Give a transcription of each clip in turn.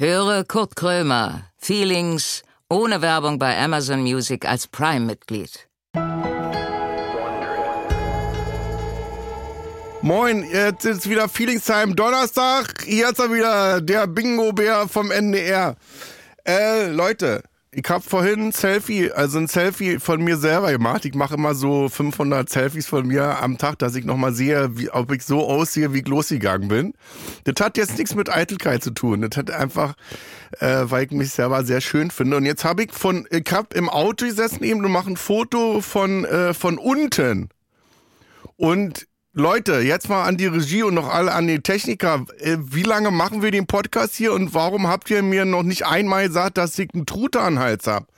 Höre Kurt Krömer, Feelings, ohne Werbung bei Amazon Music als Prime-Mitglied. Moin, jetzt ist wieder Feelings Time Donnerstag. Hier ist er wieder, der Bingo-Bär vom NDR. Äh, Leute, ich habe vorhin ein Selfie, also ein Selfie von mir selber gemacht. Ich mache immer so 500 Selfies von mir am Tag, dass ich nochmal sehe, wie, ob ich so aussehe, wie ich losgegangen bin. Das hat jetzt nichts mit Eitelkeit zu tun. Das hat einfach, äh, weil ich mich selber sehr schön finde. Und jetzt habe ich von, ich habe im Auto gesessen eben und mache ein Foto von, äh, von unten. Und Leute, jetzt mal an die Regie und noch alle an die Techniker. Äh, wie lange machen wir den Podcast hier und warum habt ihr mir noch nicht einmal gesagt, dass ich einen Truthahn-Hals hab?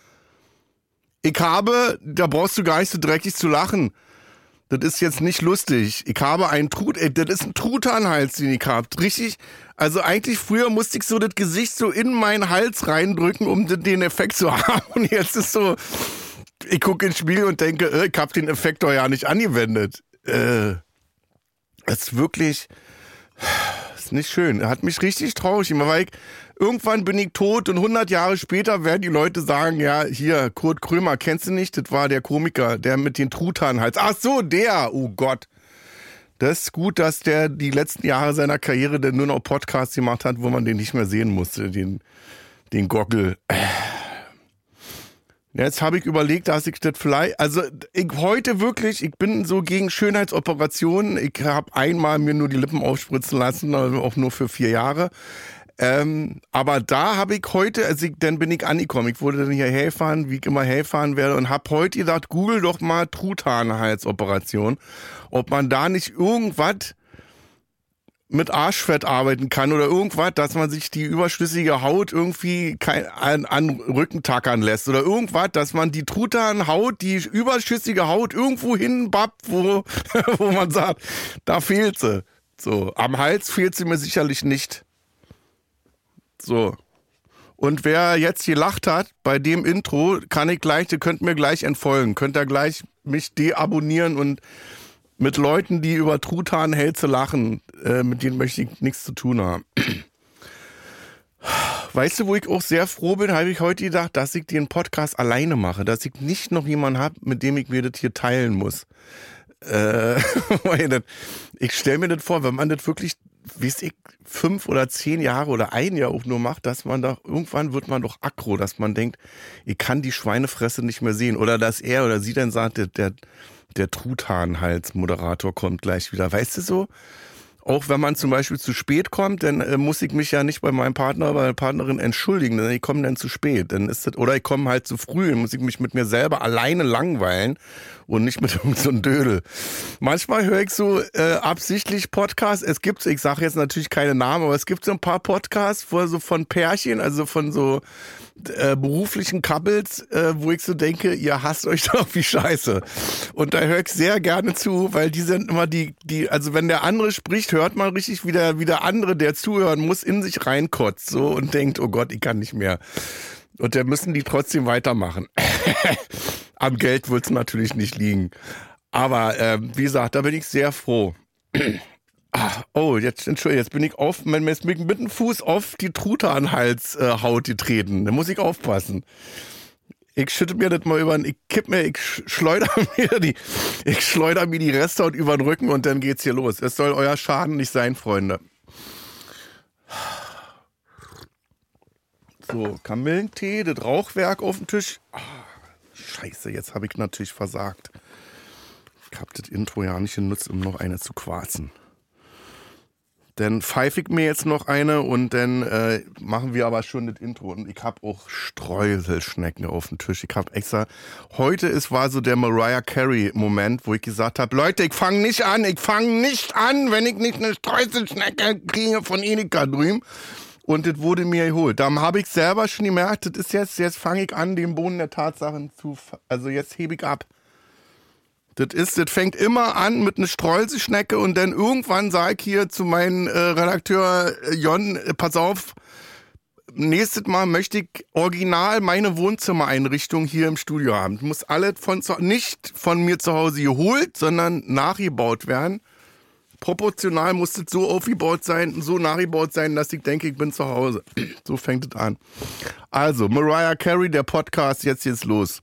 Ich habe, da brauchst du gar nicht so dreckig zu lachen. Das ist jetzt nicht lustig. Ich habe einen Trut, ey, das ist ein Truthahnhals, den ich hab. Richtig, also eigentlich früher musste ich so das Gesicht so in meinen Hals reindrücken, um den Effekt zu haben. Und jetzt ist so, ich gucke ins Spiegel und denke, äh, ich hab den Effekt doch ja nicht angewendet. Äh. Das ist wirklich, ist nicht schön. Er hat mich richtig traurig gemacht, weil ich, irgendwann bin ich tot und 100 Jahre später werden die Leute sagen, ja, hier, Kurt Krömer, kennst du nicht? Das war der Komiker, der mit den Truthahnhals. Ach so, der, oh Gott. Das ist gut, dass der die letzten Jahre seiner Karriere dann nur noch Podcasts gemacht hat, wo man den nicht mehr sehen musste, den, den Gockel. Jetzt habe ich überlegt, dass ich das vielleicht, also ich heute wirklich, ich bin so gegen Schönheitsoperationen. Ich habe einmal mir nur die Lippen aufspritzen lassen, also auch nur für vier Jahre. Ähm, aber da habe ich heute, also ich, dann bin ich angekommen. Ich wurde dann hier herfahren, wie ich immer herfahren werde und habe heute gedacht, google doch mal Truthahnheitsoperation, ob man da nicht irgendwas mit Arschfett arbeiten kann oder irgendwas, dass man sich die überschüssige Haut irgendwie kein, an, an Rücken tackern lässt oder irgendwas, dass man die Truthahnhaut, die überschüssige Haut irgendwo hinbappt, wo, wo man sagt, da fehlt sie. So, am Hals fehlt sie mir sicherlich nicht. So. Und wer jetzt gelacht hat bei dem Intro, kann ich gleich, ihr könnt mir gleich entfolgen. Könnt ihr gleich mich deabonnieren und mit Leuten, die über Truthahnhälse lachen, äh, mit denen möchte ich nichts zu tun haben. Weißt du, wo ich auch sehr froh bin, habe ich heute gedacht, dass ich den Podcast alleine mache, dass ich nicht noch jemanden habe, mit dem ich mir das hier teilen muss. Äh, ich stelle mir das vor, wenn man das wirklich, wie ich, fünf oder zehn Jahre oder ein Jahr auch nur macht, dass man doch, irgendwann wird man doch aggro, dass man denkt, ich kann die Schweinefresse nicht mehr sehen. Oder dass er oder sie dann sagt, der, der der Truthahnhals-Moderator kommt gleich wieder. Weißt du so? Auch wenn man zum Beispiel zu spät kommt, dann äh, muss ich mich ja nicht bei meinem Partner, bei der Partnerin entschuldigen, denn ich komme dann zu spät. Dann ist das, oder ich komme halt zu früh, dann muss ich mich mit mir selber alleine langweilen und nicht mit irgendeinem so Dödel. Manchmal höre ich so äh, absichtlich Podcasts. Es gibt, ich sage jetzt natürlich keine Namen, aber es gibt so ein paar Podcasts, wo so von Pärchen, also von so äh, beruflichen Couples, äh, wo ich so denke, ihr hasst euch doch wie scheiße. Und da höre ich sehr gerne zu, weil die sind immer die, die, also wenn der andere spricht, hört man richtig, wie der, wie der andere, der zuhören muss, in sich reinkotzt so und denkt, oh Gott, ich kann nicht mehr. Und da müssen die trotzdem weitermachen. Am Geld wird es natürlich nicht liegen. Aber äh, wie gesagt, da bin ich sehr froh. Ah, oh, jetzt, Entschuldigung, jetzt bin ich auf, jetzt bin ich mit dem Fuß auf die Truthahnhalshaut äh, getreten. Da muss ich aufpassen. Ich schütte mir das mal über, ich kipp mir, ich schleuder mir die, ich schleuder mir die Resthaut über den Rücken und dann geht's hier los. Es soll euer Schaden nicht sein, Freunde. So, Kamillentee, das Rauchwerk auf dem Tisch. Ah, scheiße, jetzt habe ich natürlich versagt. Ich habe das Intro ja nicht genutzt, um noch eine zu quarzen. Dann pfeife ich mir jetzt noch eine und dann äh, machen wir aber schon das Intro. Und ich habe auch Streuselschnecken auf dem Tisch. Ich habe extra. Heute ist war so der Mariah Carey Moment, wo ich gesagt habe: Leute, ich fange nicht an, ich fange nicht an, wenn ich nicht eine Streuselschnecke kriege von Enika drüben. Und das wurde mir geholt. Da habe ich selber schon gemerkt, das ist jetzt, jetzt fange ich an, den Boden der Tatsachen zu. Also jetzt hebe ich ab. Das ist, das fängt immer an mit einer Streuselschnecke und dann irgendwann sage ich hier zu meinem äh, Redakteur äh, Jon, äh, pass auf, nächstes Mal möchte ich original meine Wohnzimmereinrichtung hier im Studio haben. Das muss alles von nicht von mir zu Hause geholt, sondern nachgebaut werden. proportional muss es so aufgebaut sein, so nachgebaut sein, dass ich denke, ich bin zu Hause. So fängt es an. Also, Mariah Carey, der Podcast, jetzt geht's los.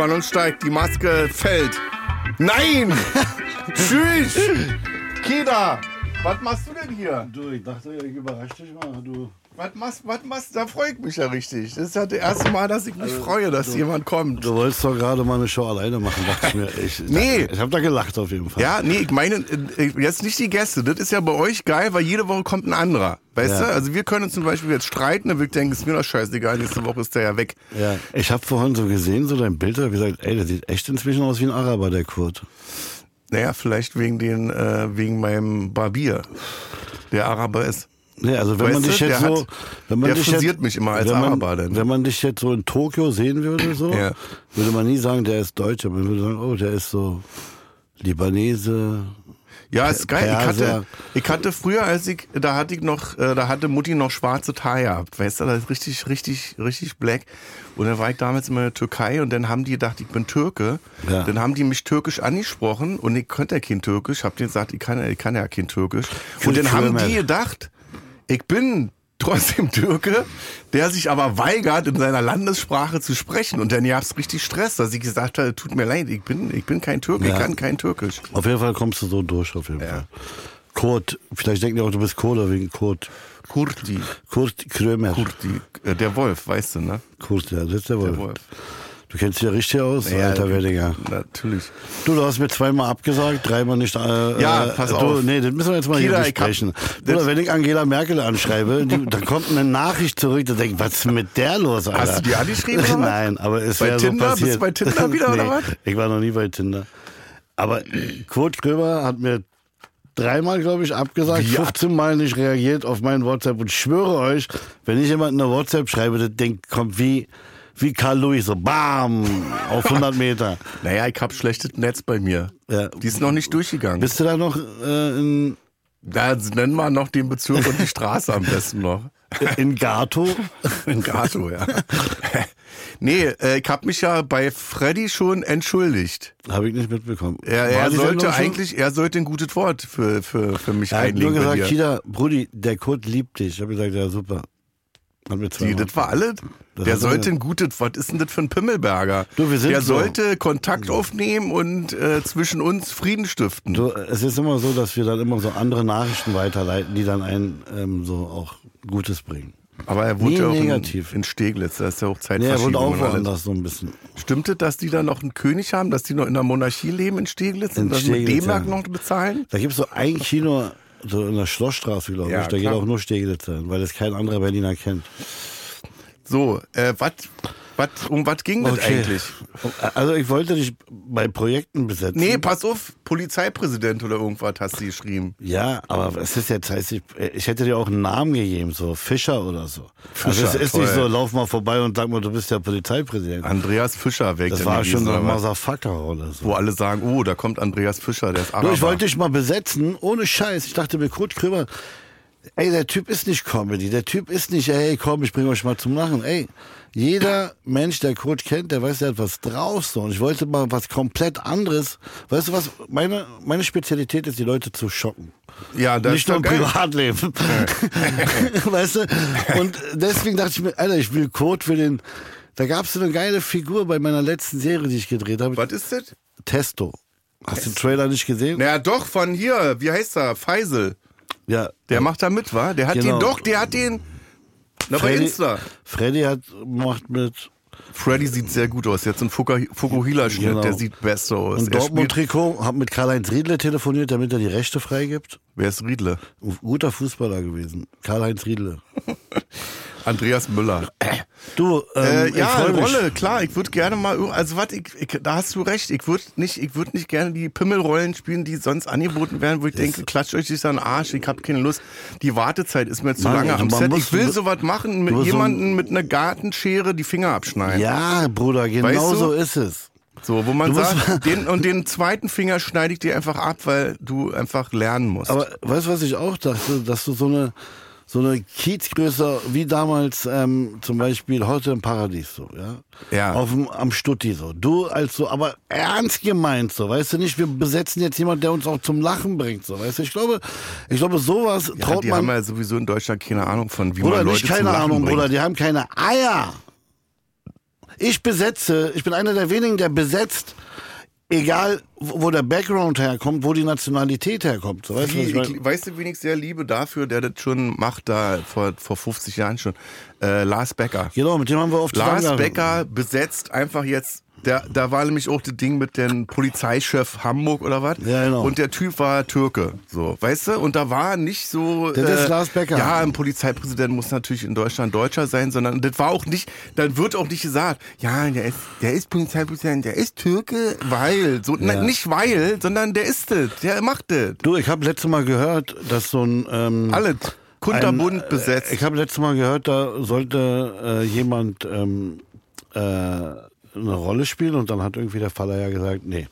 Spannung steigt, die Maske fällt. Nein! Tschüss! Kida, was machst du denn hier? Du, ich dachte, ich überrasche dich mal. Du, Was machst, was machst, da freue ich mich ja richtig. Das ist ja das erste Mal, dass ich mich freue, dass jemand kommt. du wolltest doch gerade mal eine Show alleine machen, dachte ich mir. Ich, Nee. Ich habe da gelacht auf jeden Fall. Ja, nee, ich meine, äh, jetzt nicht die Gäste. Das ist ja bei euch geil, weil jede Woche kommt ein anderer. Weißt Ja. du? Also wir können uns zum Beispiel jetzt streiten, dann würde ich denken, ist mir doch scheißegal, nächste Woche ist der ja weg. Ja. Ich habe vorhin so gesehen, so dein Bild, hab gesagt, ey, der sieht echt inzwischen aus wie ein Araber, der Kurt. Naja, vielleicht wegen den, äh, wegen meinem Barbier, der Araber ist. Nee, also wenn Weißt man du, dich jetzt der so, hat- wenn man der dich jetzt, mich immer als wenn man, Araber dann. Wenn man dich jetzt so in Tokio sehen würde, so, Ja. würde man nie sagen, der ist Deutscher. Man würde sagen, oh, der ist so Libanese. Ja, ist geil. Ich hatte, ich hatte früher, als ich, da hatte ich noch, äh, da hatte Mutti noch schwarze Haare gehabt. Weißt du, das ist richtig, richtig, richtig black. Und dann war ich damals immer in der Türkei und dann haben die gedacht, ich bin Türke. Ja. Dann haben die mich türkisch angesprochen und ich konnte ja kein Türkisch. Hab denen gesagt, ich kann, ich kann ja kein Türkisch. Und dann haben die gedacht, ich bin trotzdem Türke, der sich aber weigert, in seiner Landessprache zu sprechen. Und dann gab's richtig Stress, dass ich gesagt habe, tut mir leid, ich bin, ich bin kein Türke, ich Ja. kann kein Türkisch. Auf jeden Fall kommst du so durch, auf jeden Fall. Kurt, vielleicht denken die auch, du bist Koda wegen Kurt. Kurti. Kurt Krömer. Kurti, äh, der Wolf, weißt du, ne? Kurt, ja, das ist der Der Wolf. Du kennst dich ja richtig aus, alter Weddinger. Natürlich. Du, du hast mir zweimal abgesagt, dreimal nicht. Äh, Ja, äh, pass du, auf. Nee, das müssen wir jetzt mal Kida, hier besprechen. Oder wenn ich Angela Merkel anschreibe, die, dann kommt eine Nachricht zurück, da denke ich, was ist mit der los, Alter? Hast du die angeschrieben? Nein, aber es wäre so Tinder? passiert. Bist du bei Tinder wieder, oder was? Ich war noch nie bei Tinder. Aber Kurt Krömer hat mir dreimal, glaube ich, abgesagt, ab- 15 Mal nicht reagiert auf meinen WhatsApp und ich schwöre euch, wenn ich jemand eine WhatsApp schreibe, das Ding kommt wie, wie Carl Lewis, so BAM, auf 100 Meter. Naja, ich hab schlechtes Netz bei mir. Ja. Die ist noch nicht durchgegangen. Bist du da noch äh, in, Da nennen wir noch den Bezirk und die Straße am besten noch. in Gato? In Gato, ja. nee, äh, ich hab mich ja bei Freddy schon entschuldigt. Habe ich nicht mitbekommen. Er, er sollte eigentlich, er sollte ein gutes Wort für, für, für mich Er hat nur einlegen. bei gesagt. Kida, Brudi, der Kurt liebt dich. Ich habe gesagt, ja super. Die, das war alles? Das Der sollte ein gutes, was ist denn das für ein Pimmelberger? Du, wir sind Der so. sollte Kontakt aufnehmen und äh, zwischen uns Frieden stiften. Du, es ist immer so, dass wir dann immer so andere Nachrichten weiterleiten, die dann einen ähm, so auch Gutes bringen. Aber er wohnt Nie ja auch in, negativ. in Steglitz, da ist ja auch Nee, er wohnt Zeitverschiebung auch woanders so ein bisschen. Stimmt es, dass die da noch einen König haben, dass die noch in der Monarchie leben in Steglitz In und das mit D-Mark ja. noch bezahlen? Da gibt es so ein Kino, so in der Schlossstraße, glaube ich. Ja, da geht klar. auch nur Steglitzer hin, weil das kein anderer Berliner kennt. So, äh, was, um was ging das eigentlich? Also ich wollte dich bei Projekten besetzen. Nee, pass auf, Polizeipräsident oder irgendwas hast du geschrieben. Ja, aber es ist jetzt, heißt ich, ich hätte dir auch einen Namen gegeben, so Fischer oder so. also Fischer, es ist toll. nicht so, lauf mal vorbei und sag mal, du bist der Polizeipräsident. Andreas Fischer weg. Das war schon ein oder was? Motherfucker oder so. Wo alle sagen, oh, da kommt Andreas Fischer, der ist Nur, Araber. ich wollte dich mal besetzen, ohne Scheiß. Ich dachte mir, Kurt Krömer, ey, der Typ ist nicht Comedy. Der Typ ist nicht, ey, komm, ich bringe euch mal zum Lachen. Ey, jeder Mensch, der Kurt kennt, der weiß, der hat was drauf. So. Und ich wollte mal was komplett anderes. Weißt du was? Meine, meine Spezialität ist, die Leute zu schocken. ja, das nicht ist nur im. Privatleben. weißt du? Und deswegen dachte ich mir, Alter, ich will Kurt für den. Da gab es so eine geile Figur bei meiner letzten Serie, die ich gedreht habe. Was ist das? Testo. Hast du den Trailer nicht gesehen? Naja, doch, von hier, wie heißt er? Faisal. Ja. Der macht da mit, wa? Der hat Genau. den doch, der hat den. Na, bei Freddy, Insta. Freddy hat macht mit Freddy sieht sehr gut aus. Jetzt ein Fukuhila-Schnitt, Genau. der sieht besser aus. spielt, Dortmund-Trikot, hat mit Karl-Heinz Riedle telefoniert, damit er die Rechte freigibt. wer ist Riedle? Guter Fußballer gewesen. Karl-Heinz Riedle. Andreas Müller. Du, ähm, Äh, ja, mich. Rolle, klar. Ich würde gerne mal, also was, ich, ich, da hast du recht. Ich würde nicht, ich würde nicht gerne die Pimmelrollen spielen, die sonst angeboten werden, wo ich denke, klatscht euch nicht an den Arsch. Ich habe keine Lust. Die Wartezeit ist mir zu Mann, lange am Set. Ich will sowas machen, mit nur so- jemandem mit einer Gartenschere die Finger abschneiden. Ja, Bruder, genau Weißt du? so ist es. So, wo man sagt, den, und den zweiten Finger schneide ich dir einfach ab, weil du einfach lernen musst. Aber weißt du, was ich auch dachte? Dass du so eine, so eine Kiezgröße wie damals ähm, zum Beispiel heute im Paradies so, ja? Ja. Auf dem, am Stutti so. Du als so, aber ernst gemeint so, weißt du nicht, wir besetzen jetzt jemanden, der uns auch zum Lachen bringt, so, weißt du? Ich glaube, ich glaube, sowas ja, traut die man. haben ja sowieso in Deutschland keine Ahnung von, wie man Leute nicht zum keine Lachen Ahnung, bringt. Bruder, die haben keine Eier. Ich besetze, ich bin einer der wenigen, der besetzt, egal wo der Background herkommt, wo die Nationalität herkommt. So, weißt du, Wie, ich, weißt du, wen ich sehr liebe dafür, der das schon macht, da vor, vor 50 Jahren schon? Äh, Lars Becker. Genau, mit dem haben wir oft Lars. Becker besetzt einfach jetzt, der, da war nämlich auch das Ding mit dem Polizeichef Hamburg oder was. Ja, genau. Und der Typ war Türke, so, weißt du? Und da war nicht so. äh, Das ist Lars Becker. Ja, ein Polizeipräsident muss natürlich in Deutschland Deutscher sein, sondern das war auch nicht, dann wird auch nicht gesagt, ja, der ist, der ist Polizeipräsident, der ist Türke, weil, so, na, nicht weil, sondern der ist das, der macht das. Du, ich habe letztes Mal gehört, dass so ein ähm, Alles. Kunterbunt ein, besetzt. Äh, ich habe letztes Mal gehört, da sollte äh, jemand ähm, äh, eine Rolle spielen und dann hat irgendwie der Faller ja gesagt, nee.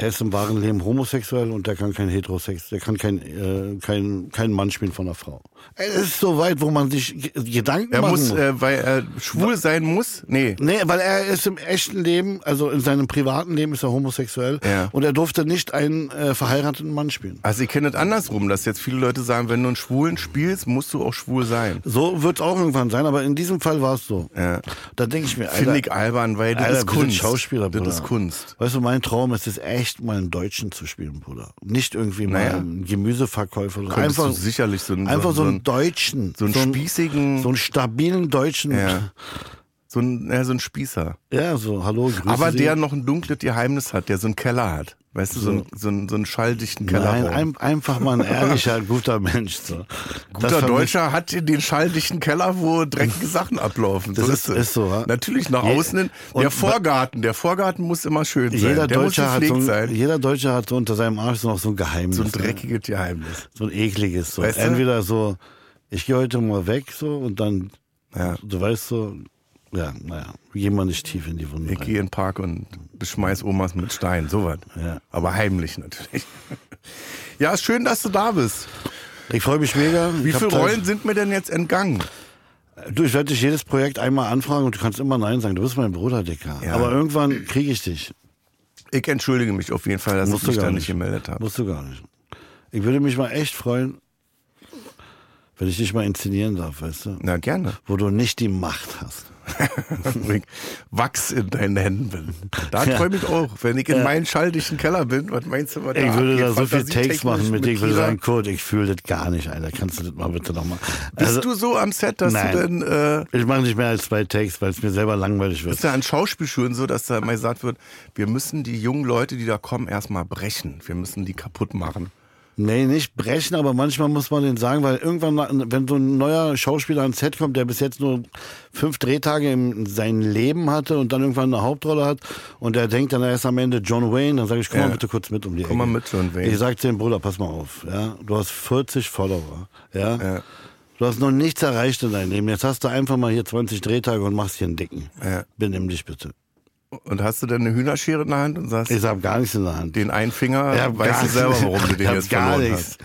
Der ist im wahren Leben homosexuell und der kann kein Heterosex, der kann kein, äh, kein, kein Mann spielen von einer Frau. Das ist so weit, wo man sich Ge- Gedanken er machen muss, muss. äh, weil er schwul sein muss? Nee. Nee, weil er ist im echten Leben, also in seinem privaten Leben ist er homosexuell Ja. und er durfte nicht einen äh, verheirateten Mann spielen. Also ich kenne es andersrum, dass jetzt viele Leute sagen, wenn du einen Schwulen spielst, musst du auch schwul sein. So wird es auch irgendwann sein, aber in diesem Fall war es so. Ja. Da denke ich mir, Alter, Finde ich albern, weil das Alter, ist Kunst. Schauspieler, das ist Kunst. Weißt du, mein Traum ist es echt, mal einen Deutschen zu spielen, Bruder. Nicht irgendwie mal Naja. einen Gemüseverkäufer. Könntest Einfach, sicherlich so einen, einfach so so einen einen, Deutschen. so einen spießigen- So einen stabilen Deutschen. Ja. so ein, ja, so ein Spießer. Ja, so, hallo, grüße Aber Sie. der noch ein dunkles Geheimnis hat, der so einen Keller hat. Weißt du, so, einen, so, einen, so einen schalldichten Keller. Nein, ein, einfach mal ein ehrlicher, guter Mensch. So. Guter Deutscher hat den schalldichten Keller, wo dreckige Sachen ablaufen. Das so ist- ist so, ja. Natürlich nach außen hin. und Der Vorgarten, der Vorgarten muss immer schön sein. Jeder der Deutsche, hat so ein, sein. jeder Deutsche hat so unter seinem Arsch so noch so ein Geheimnis. So ein ne? dreckiges Geheimnis. so ein ekliges. So. Weißt? Entweder so, ich gehe heute mal weg so und dann, Ja. du weißt so, ja, naja, gehen wir nicht tief in die Wunde Ich rein. gehe in den Park und beschmeiß Omas mit Steinen, sowas. Ja. Aber heimlich natürlich. Ja, ist schön, dass du da bist. Ich freue mich mega. Wie viele Rollen sind mir denn jetzt entgangen? Du, ich werde dich jedes Projekt einmal anfragen und du kannst immer Nein sagen. Du bist mein Bruder, Dicker. Ja. Aber irgendwann kriege ich dich. Ich entschuldige mich auf jeden Fall, dass Musst ich du mich da nicht. nicht gemeldet habe. Musst du gar nicht. Ich würde mich mal echt freuen, wenn ich dich mal inszenieren darf, weißt du? Na, gerne. Wo du nicht die Macht hast. Wachs in deinen Händen. Da Ja. träume ich auch. Wenn ich in meinem schalldichten Keller bin, was meinst du, was Ich würde da so viel Takes machen mit dir. Ich würde sagen, Kurt, ich fühle das gar nicht, Alter. Kannst du das mal bitte nochmal? Bist du so am Set, dass Nein. du denn, äh, Ich mache nicht mehr als zwei Takes, weil es mir selber langweilig wird. ist ja an Schauspielschulen so, dass da mal gesagt wird, wir müssen die jungen Leute, die da kommen, erstmal brechen. Wir müssen die kaputt machen. Nee, nicht brechen, aber manchmal muss man den sagen, weil irgendwann, wenn so ein neuer Schauspieler ans Set kommt, der bis jetzt nur fünf Drehtage in seinem Leben hatte und dann irgendwann eine Hauptrolle hat und der denkt dann erst am Ende John Wayne, dann sage ich, komm Ja. mal bitte kurz mit um die Komm mal Ecke. mit, John Wayne. Ich sag zu dem Bruder, pass mal auf, ja, du hast 40 Follower, ja. Ja. Du hast noch nichts erreicht in deinem Leben. Jetzt hast du einfach mal hier 20 Drehtage und machst hier einen dicken. Ja. Benimm dich bitte. Und hast du denn eine Hühnerschere in der Hand und sagst, Ich hab gar nichts in der Hand. den einen Finger, Ich weißt du selber, warum du Ich den jetzt gar verloren nichts. hast.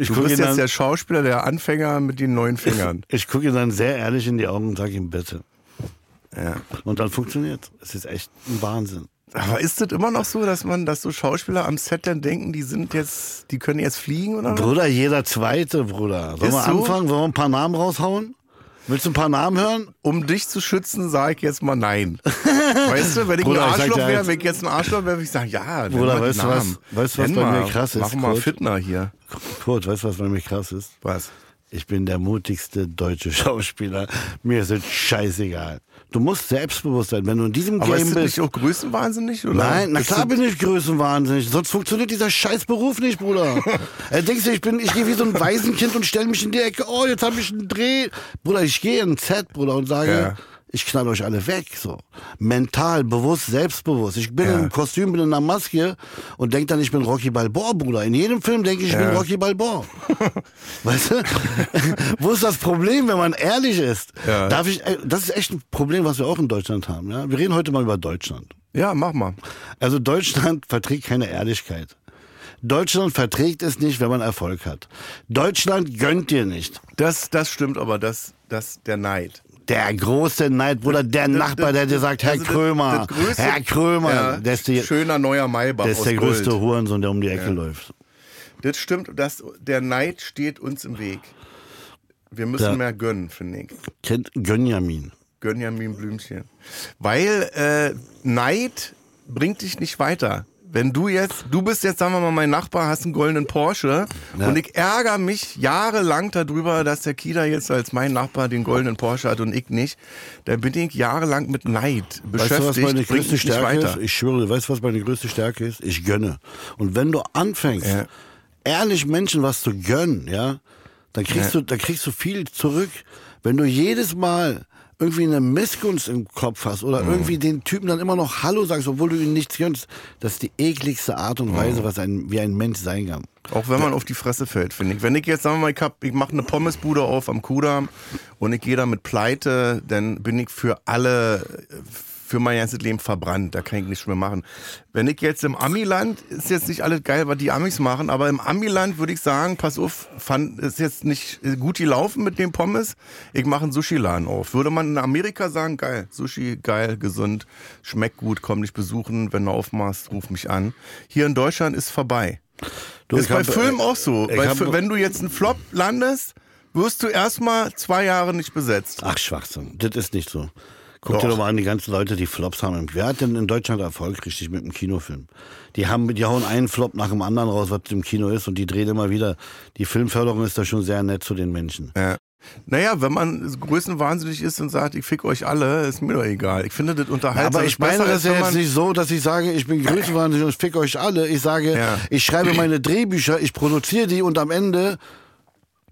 Ich Du bist jetzt der Schauspieler, der Anfänger mit den neuen Fingern. Ich gucke ihn dann sehr ehrlich in die Augen und sage ihm bitte. Ja. Und dann funktioniert. Es ist echt ein Wahnsinn. Aber ist das immer noch so, dass man, dass so Schauspieler am Set dann denken, die sind jetzt, die können jetzt fliegen oder was? Bruder, jeder zweite, Bruder. Sollen Ist wir so? anfangen? Wollen wir ein paar Namen raushauen? Willst du ein paar Namen hören? Um dich zu schützen, sage ich jetzt mal nein. weißt du, wenn ich Bruder, ein Arschloch wäre, eins. wenn ich jetzt ein Arschloch wäre, würde ich sagen, ja, Bruder, weißt du was- weißt du, was Nenn bei mir mal, krass ist, Mach mal Kurt? Fitner hier. Kurt, weißt du, was bei mir krass ist? Was? Ich bin der mutigste deutsche Schauspieler. Mir ist es scheißegal. Du musst selbstbewusst sein. Wenn du in diesem Aber Game ist bist. nicht auch größenwahnsinnig? Oder? Nein, na klar bin ich größenwahnsinnig. Sonst funktioniert dieser scheiß Beruf nicht, Bruder. äh, denkst du, ich bin, ich gehe wie so ein Waisenkind und stelle mich in die Ecke. Oh, jetzt habe ich einen Dreh. Bruder, ich gehe in Set, Bruder, und sage, Ja. Ich knall euch alle weg. So. Mental, bewusst, selbstbewusst. Ich bin Ja. im Kostüm, bin in einer Maske und denk dann, ich bin Rocky Balboa, Bruder. In jedem Film denke ich, ich bin Rocky Balboa. weißt du? Wo ist das Problem, wenn man ehrlich ist? Ja. Darf ich, äh, das ist echt ein Problem, was wir auch in Deutschland haben. Ja? Wir reden heute mal über Deutschland. Ja, mach mal. Also Deutschland verträgt keine Ehrlichkeit. Deutschland verträgt es nicht, wenn man Erfolg hat. Deutschland gönnt dir nicht. Das, das stimmt aber, das, das, der Neid. Der große Neid, Bruder, der Nachbar, der dir sagt, Herr Also das- Krömer, das größte- Herr Krömer, Ja, der ist, die, schöner neuer Maybach der, ist der Gold. größte Hurensohn, der um die Ecke läuft. Das stimmt, das, der Neid steht uns im Weg. Wir müssen Ja. mehr gönnen, finde ich. Kennt Gönjamin. Ja ein Blümchen. Weil äh, Neid bringt dich nicht weiter. Wenn du jetzt, du bist jetzt, sagen wir mal, mein Nachbar, hast einen goldenen Porsche Ja. und ich ärgere mich jahrelang darüber, dass der Kida jetzt als mein Nachbar den goldenen Porsche hat und ich nicht, dann bin ich jahrelang mit Neid Weißt beschäftigt. du, was meine größte Stärke ist? Ich schwöre, weißt du, was meine größte Stärke ist? Ich gönne. Und wenn du anfängst, Ja. ehrlich Menschen was zu gönnen, ja, dann kriegst du, dann kriegst du viel zurück. Wenn du jedes Mal irgendwie eine Missgunst im Kopf hast oder Mhm. irgendwie den Typen dann immer noch Hallo sagst, obwohl du ihm nichts gönnst, das ist die ekligste Art und Mhm. Weise, was ein, wie ein Mensch sein kann. Auch wenn man auf die Fresse fällt, finde ich. Wenn ich jetzt, sagen wir mal, ich, hab- ich mache eine Pommesbude auf am Kudamm und ich gehe da mit Pleite, dann bin ich für alle, für mein ganzes Leben verbrannt. Da kann ich nichts mehr machen. Wenn ich jetzt im Amiland, ist jetzt nicht alles geil, was die Amis machen, aber im Amiland würde ich sagen, pass auf, fand, ist jetzt nicht gut gelaufen mit dem Pommes. Ich mache einen Sushi-Laden auf. Würde man in Amerika sagen, geil, Sushi, geil, gesund, schmeckt gut, komm dich besuchen. Wenn du aufmachst, ruf mich an. Hier in Deutschland ist vorbei. Du, ist bei hab, Filmen äh, auch so. Bei, wenn du jetzt einen Flop landest, wirst du erstmal zwei Jahre nicht besetzt. Ach, Schwachsinn. Das ist nicht so. Guck Doch. dir doch mal an, die ganzen Leute, die Flops haben. Wer hat denn in Deutschland Erfolg richtig mit dem Kinofilm? Die haben, die hauen einen Flop nach dem anderen raus, was im Kino ist, und die drehen immer wieder. Die Filmförderung ist da schon sehr nett zu den Menschen. Ja. Naja, wenn man größenwahnsinnig ist und sagt, ich fick euch alle, ist mir doch egal. Ich finde das unterhaltsam. Aber ich meine das ja jetzt nicht so, dass ich sage, ich bin größenwahnsinnig und fick euch alle. Ich sage, Ja. ich schreibe meine Drehbücher, ich produziere die und am Ende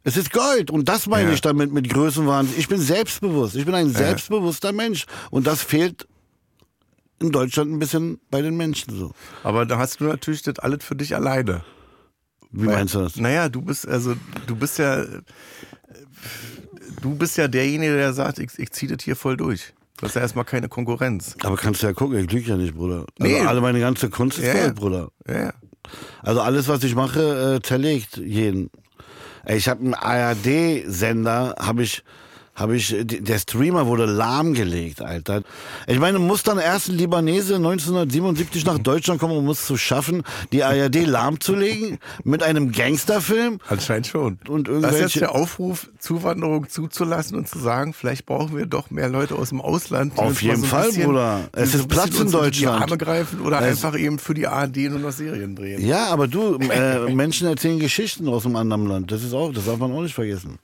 es ist Gold. Und das meine Ja. ich damit mit Größenwahn. Ich bin selbstbewusst. Ich bin ein selbstbewusster Mensch. Und das fehlt in Deutschland ein bisschen bei den Menschen so. Aber da hast du natürlich das alles für dich alleine. Wie meinst du das? Naja, du bist, also, du bist ja, du bist ja derjenige, der sagt, ich, ich ziehe das hier voll durch. Du hast ja erstmal keine Konkurrenz. Aber kannst du ja gucken, ich lüge ja nicht, Bruder. Nee. Also alle meine ganze Kunst ist Ja. Gold, Bruder. Ja, ja. Also alles, was ich mache, äh, zerlegt jeden. Ich habe einen ARD-Sender, habe ich, habe ich, äh, der Streamer wurde lahmgelegt, Alter. Ich meine, muss dann erst ein Libanese 1977 nach Deutschland kommen, um es zu schaffen, die ARD lahmzulegen mit einem Gangsterfilm? Anscheinend schon. Und das ist jetzt irgendwelche- der Aufruf, Zuwanderung zuzulassen und zu sagen, vielleicht brauchen wir doch mehr Leute aus dem Ausland. die Auf jeden so Fall, bisschen, Bruder. Es so ist bisschen Platz in Deutschland. Die Arme greifen oder Es- einfach eben für die ARD nur noch Serien drehen. Ja, aber du, äh, Menschen erzählen Geschichten aus einem anderen Land. Das ist auch, das darf man auch nicht vergessen.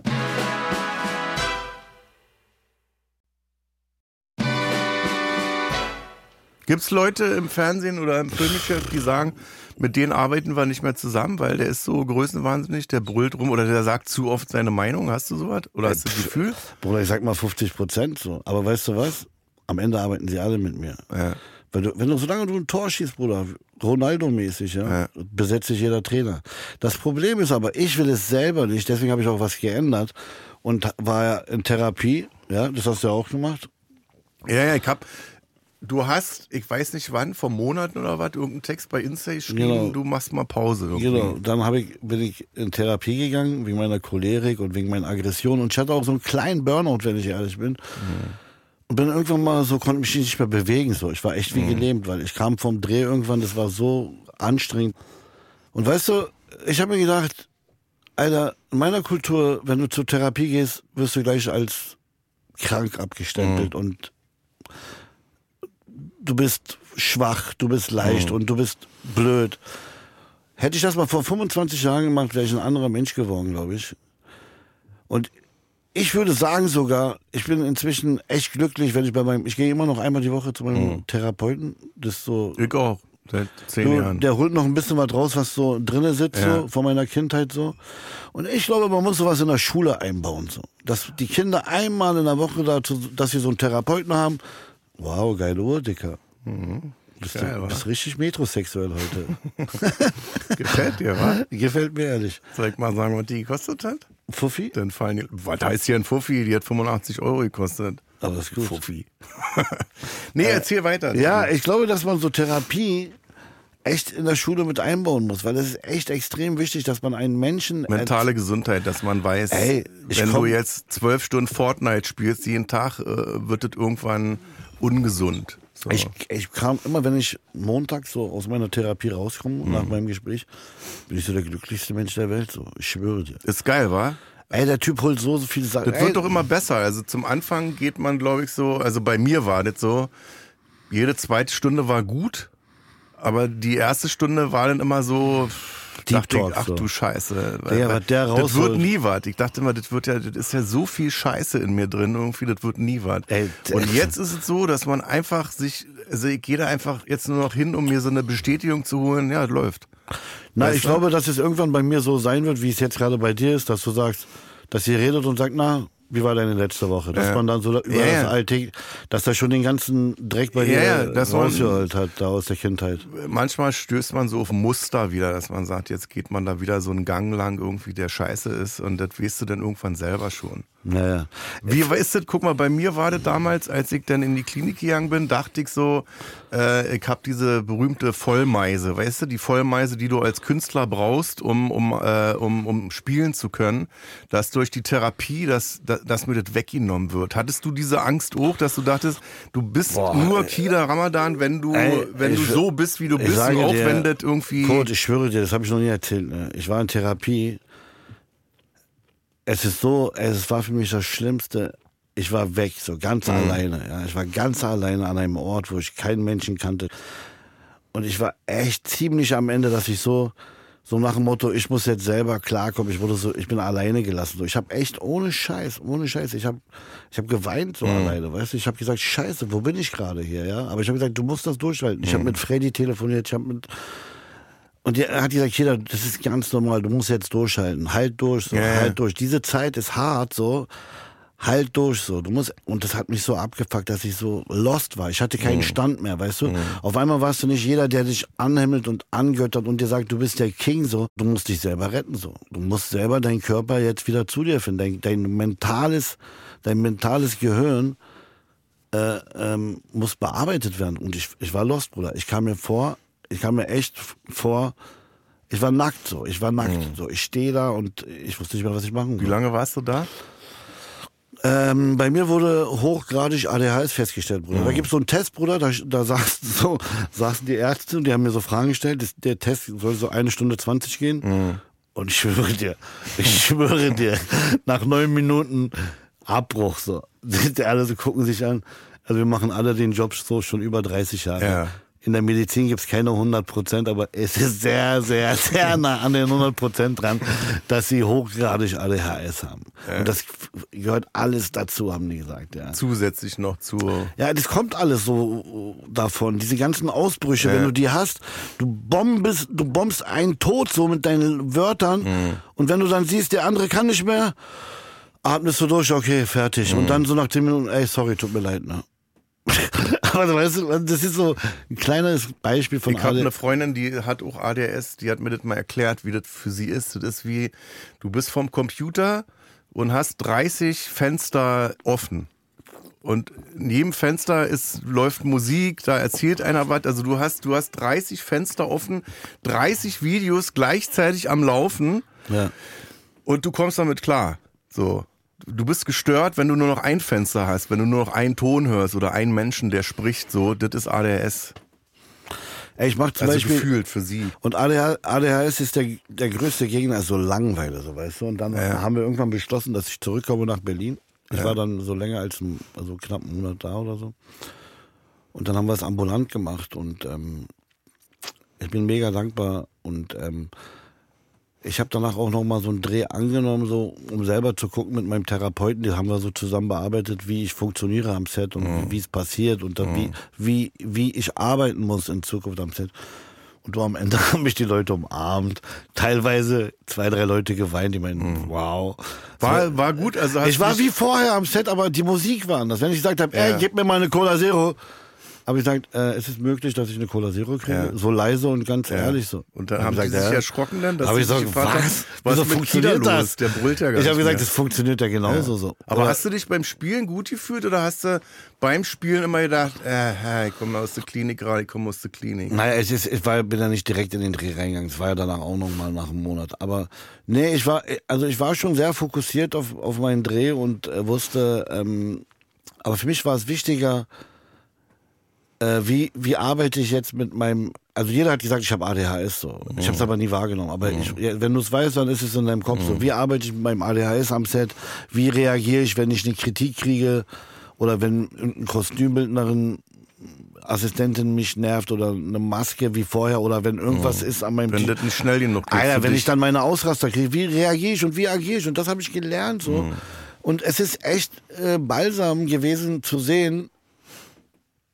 Gibt es Leute im Fernsehen oder im Filmgeschäft, die sagen, mit denen arbeiten wir nicht mehr zusammen, weil der ist so größenwahnsinnig, der brüllt rum oder der sagt zu oft seine Meinung. Hast du sowas? Oder hast du das Gefühl? Bruder, ich sag mal 50 Prozent so. Aber weißt du was? Am Ende arbeiten sie alle mit mir. Ja. Weil du, wenn du, solange du ein Tor schießt, Bruder, Ronaldo-mäßig, ja, Ja. besetzt sich jeder Trainer. Das Problem ist aber, ich will es selber nicht, deswegen habe ich auch was geändert und war ja in Therapie, ja, das hast du ja auch gemacht. Ja, ja, ich hab. Du hast, ich weiß nicht wann, vor Monaten oder was, irgendeinen Text bei Insta geschrieben, Genau. du machst mal Pause. Irgendwie. Genau, dann ich, bin ich in Therapie gegangen, wegen meiner Cholerik und wegen meiner Aggression. Und ich hatte auch so einen kleinen Burnout, wenn ich ehrlich bin. Und bin irgendwann mal so, konnte mich nicht mehr bewegen. So. Ich war echt wie gelähmt, weil ich kam vom Dreh irgendwann, das war so anstrengend. Und weißt du, ich habe mir gedacht, Alter, in meiner Kultur, wenn du zur Therapie gehst, wirst du gleich als krank abgestempelt und du bist schwach, du bist leicht und du bist blöd. Hätte ich das mal vor 25 Jahren gemacht, wäre ich ein anderer Mensch geworden, glaube ich. Und ich würde sagen sogar, ich bin inzwischen echt glücklich, wenn ich bei meinem, ich gehe immer noch einmal die Woche zu meinem Mhm. Therapeuten. Das ist so, Ich auch. Seit zehn du, Jahren. der holt noch ein bisschen was raus, was so drinne sitzt, Ja. so, von meiner Kindheit so. Und ich glaube, man muss sowas in der Schule einbauen, so. Dass die Kinder einmal in der Woche dazu, dass sie so einen Therapeuten haben. Wow, geile Uhr, Dicker. Bist, Geil, du, bist richtig metrosexuell heute. Gefällt dir, wa? Gefällt mir ehrlich. Soll ich mal sagen, was die gekostet hat? Fuffi? Dann fallen die. Was heißt hier ein Fuffi? Die hat 85 Euro gekostet. Aber ist gut. Fuffi. nee, erzähl weiter. Ja, ich glaube, dass man so Therapie echt in der Schule mit einbauen muss, weil es ist echt extrem wichtig, dass man einen Menschen Mentale Gesundheit, dass man weiß, Ey, wenn du jetzt zwölf Stunden Fortnite spielst jeden Tag, äh, wird es irgendwann ungesund. So. Ich, ich kam immer, wenn ich Montag so aus meiner Therapie rauskomme, Mhm. nach meinem Gespräch, bin ich so der glücklichste Mensch der Welt. So, ich schwöre dir. ist geil, wa? Ey, der Typ holt so, so viele Sachen. Das wird doch immer besser. Also zum Anfang geht man, glaube ich, so, also bei mir war das so, jede zweite Stunde war gut, aber die erste Stunde war dann immer so, Deep dachte Talk ich, ach so. du Scheiße. Digga, was der das wird nie was. Ich dachte immer, das wird ja, das ist ja so viel Scheiße in mir drin, irgendwie, das wird nie was. Und jetzt ist es so, dass man einfach sich, also ich gehe da einfach jetzt nur noch hin, um mir so eine Bestätigung zu holen, ja, es läuft. Na, Weißt ich du? glaube, dass es irgendwann bei mir so sein wird, wie es jetzt gerade bei dir ist, dass du sagst, dass ihr redet und sagt, na, wie war deine letzte Woche? Dass Ja. man dann so über Ja, das Alltäg, dass er schon den ganzen Dreck bei Ja, dir rausgeholt hat, da aus der Kindheit. manchmal stößt man so auf Muster wieder, dass man sagt, jetzt geht man da wieder so einen Gang lang irgendwie, der scheiße ist und das weißt du dann irgendwann selber schon. Naja. Wie ist das? Guck mal, bei mir war das damals, als ich dann in die Klinik gegangen bin, dachte ich so, äh, ich habe diese berühmte Vollmeise, weißt du, die Vollmeise, die du als Künstler brauchst, um, um, äh, um, um spielen zu können, dass durch die Therapie, dass, dass, dass mir das weggenommen wird. Hattest du diese Angst auch, dass du dachtest, du bist Boah, nur Kida Ramadan, wenn du, Ey, wenn du so bist, wie du bist, und auch dir, wenn das irgendwie... Coach, ich schwöre dir, das habe ich noch nie erzählt. Ne? Ich war in Therapie. Es ist so, es war für mich das Schlimmste. Ich war weg, so ganz Mhm. alleine. Ja. Ich war ganz alleine an einem Ort, wo ich keinen Menschen kannte. Und ich war echt ziemlich am Ende, dass ich so, so nach dem Motto, ich muss jetzt selber klarkommen. Ich wurde so, ich bin alleine gelassen. So, ich habe echt ohne Scheiß, ohne Scheiß. Ich habe, ich habe geweint so alleine, weißt du. Ich habe gesagt, Scheiße, wo bin ich gerade hier, ja? Aber ich habe gesagt, du musst das durchhalten. Ich habe mit Freddy telefoniert, ich habe mit und er hat gesagt, jeder, das ist ganz normal, du musst jetzt durchhalten. Halt durch, so, ja. halt durch. Diese Zeit ist hart, so. Halt durch, so. Du musst, und das hat mich so abgefuckt, dass ich so lost war. Ich hatte keinen Mhm. Stand mehr, weißt du? Auf einmal warst du nicht jeder, der dich anhimmelt und angöttert und dir sagt, du bist der King, so. Du musst dich selber retten, so. Du musst selber deinen Körper jetzt wieder zu dir finden. Dein, dein mentales, dein mentales Gehirn, äh, ähm, muss bearbeitet werden. Und ich, ich war lost, Bruder. Ich kam mir vor, ich kam mir echt vor, ich war nackt so. Ich war nackt so. Ich stehe da und ich wusste nicht mehr, was ich machen Wie soll. lange warst du da? Ähm, bei mir wurde hochgradig ADHS festgestellt, Bruder. Da gibt's so einen Test, Bruder, da, da saßen, so, saßen die Ärzte und die haben mir so Fragen gestellt. Das, der Test soll so eine Stunde 20 gehen. Und ich schwöre dir, ich schwöre dir, nach neun Minuten Abbruch so. Die alle so gucken sich an. Also wir machen alle den Job so schon über 30 Jahre. Ja. In der Medizin gibt's keine 100 Prozent, aber es ist sehr, sehr, sehr nah an den 100 Prozent dran, dass sie hochgradig ADHS haben. Und das gehört alles dazu, haben die gesagt, ja. Zusätzlich noch zu... Ja, das kommt alles so davon. Diese ganzen Ausbrüche, wenn du die hast, du bombest, du bombst einen tot so mit deinen Wörtern. Und wenn du dann siehst, der andere kann nicht mehr, atmest du durch, okay, fertig. Und dann so nach 10 Minuten, ey, sorry, tut mir leid, ne? Aber weißt du, das ist so ein kleines Beispiel von Ich habe eine Freundin, die hat auch ADS, die hat mir das mal erklärt, wie das für sie ist. Das ist wie, du bist vom Computer und hast 30 Fenster offen. Und in jedem Fenster ist, läuft Musik, da erzählt einer was. Also du hast, du hast 30 Fenster offen, 30 Videos gleichzeitig am Laufen Ja. und du kommst damit klar. So. Du bist gestört, wenn du nur noch ein Fenster hast, wenn du nur noch einen Ton hörst oder einen Menschen, der spricht. So, das ist ADS. Ey, ich mach zum Also Beispiel. gefühlt für sie. Und ADH, ADHS ist der, der größte Gegner, ist so Langeweile, so weißt du. Und dann Ja. haben wir irgendwann beschlossen, dass ich zurückkomme nach Berlin. Ich war dann so länger als ein, also knapp einen Monat da oder so. Und dann haben wir es ambulant gemacht und ähm, ich bin mega dankbar und ähm, ich habe danach auch noch mal so einen Dreh angenommen, so um selber zu gucken mit meinem Therapeuten. Die haben wir so zusammen bearbeitet, wie ich funktioniere am Set und Mhm. wie es passiert und dann wie, wie, wie ich arbeiten muss in Zukunft am Set. Und du, am Ende haben mich die Leute umarmt. Teilweise zwei, drei Leute geweint. Die meinen, wow. War, war gut, also Ich war wie vorher am Set, aber die Musik war anders. Wenn ich gesagt habe, ey, Ja. gib mir mal eine Cola Zero, habe ich gesagt, äh, es ist möglich, dass ich eine Cola Zero kriege. Ja. So leise und ganz Ja. ehrlich so. Und dann Hab haben ich sie gesagt, sich ja. erschrocken dann, dass sie ich haben, was? was Wieso funktioniert das? Der brüllt ja gar Ich habe gesagt, das funktioniert ja genauso so. Aber Oder- hast du dich beim Spielen gut gefühlt oder hast du beim Spielen immer gedacht, äh, ich komme aus der Klinik gerade, ich komme aus der Klinik? Naja, es ist, ich war, bin ja nicht direkt in den Dreh reingegangen. Es war ja danach auch noch mal nach einem Monat. Aber nee, ich war, also ich war schon sehr fokussiert auf, auf meinen Dreh und äh, wusste, ähm, aber für mich war es wichtiger, äh, wie, wie arbeite ich jetzt mit meinem, also jeder hat gesagt, ich habe ADHS so. Ich habe es aber nie wahrgenommen. Aber ich, ja, wenn du es weißt, dann ist es in deinem Kopf so. Wie arbeite ich mit meinem ADHS am Set? Wie reagiere ich, wenn ich eine Kritik kriege? Oder wenn ein Kostümbildnerin Assistentin mich nervt oder eine Maske wie vorher oder wenn irgendwas ist an meinem Wenn das nicht schnell genug geht Alter, wenn ich dann meine Ausraster kriege, wie reagiere ich und wie agiere ich? Und das habe ich gelernt so. Und es ist echt äh, balsam gewesen zu sehen,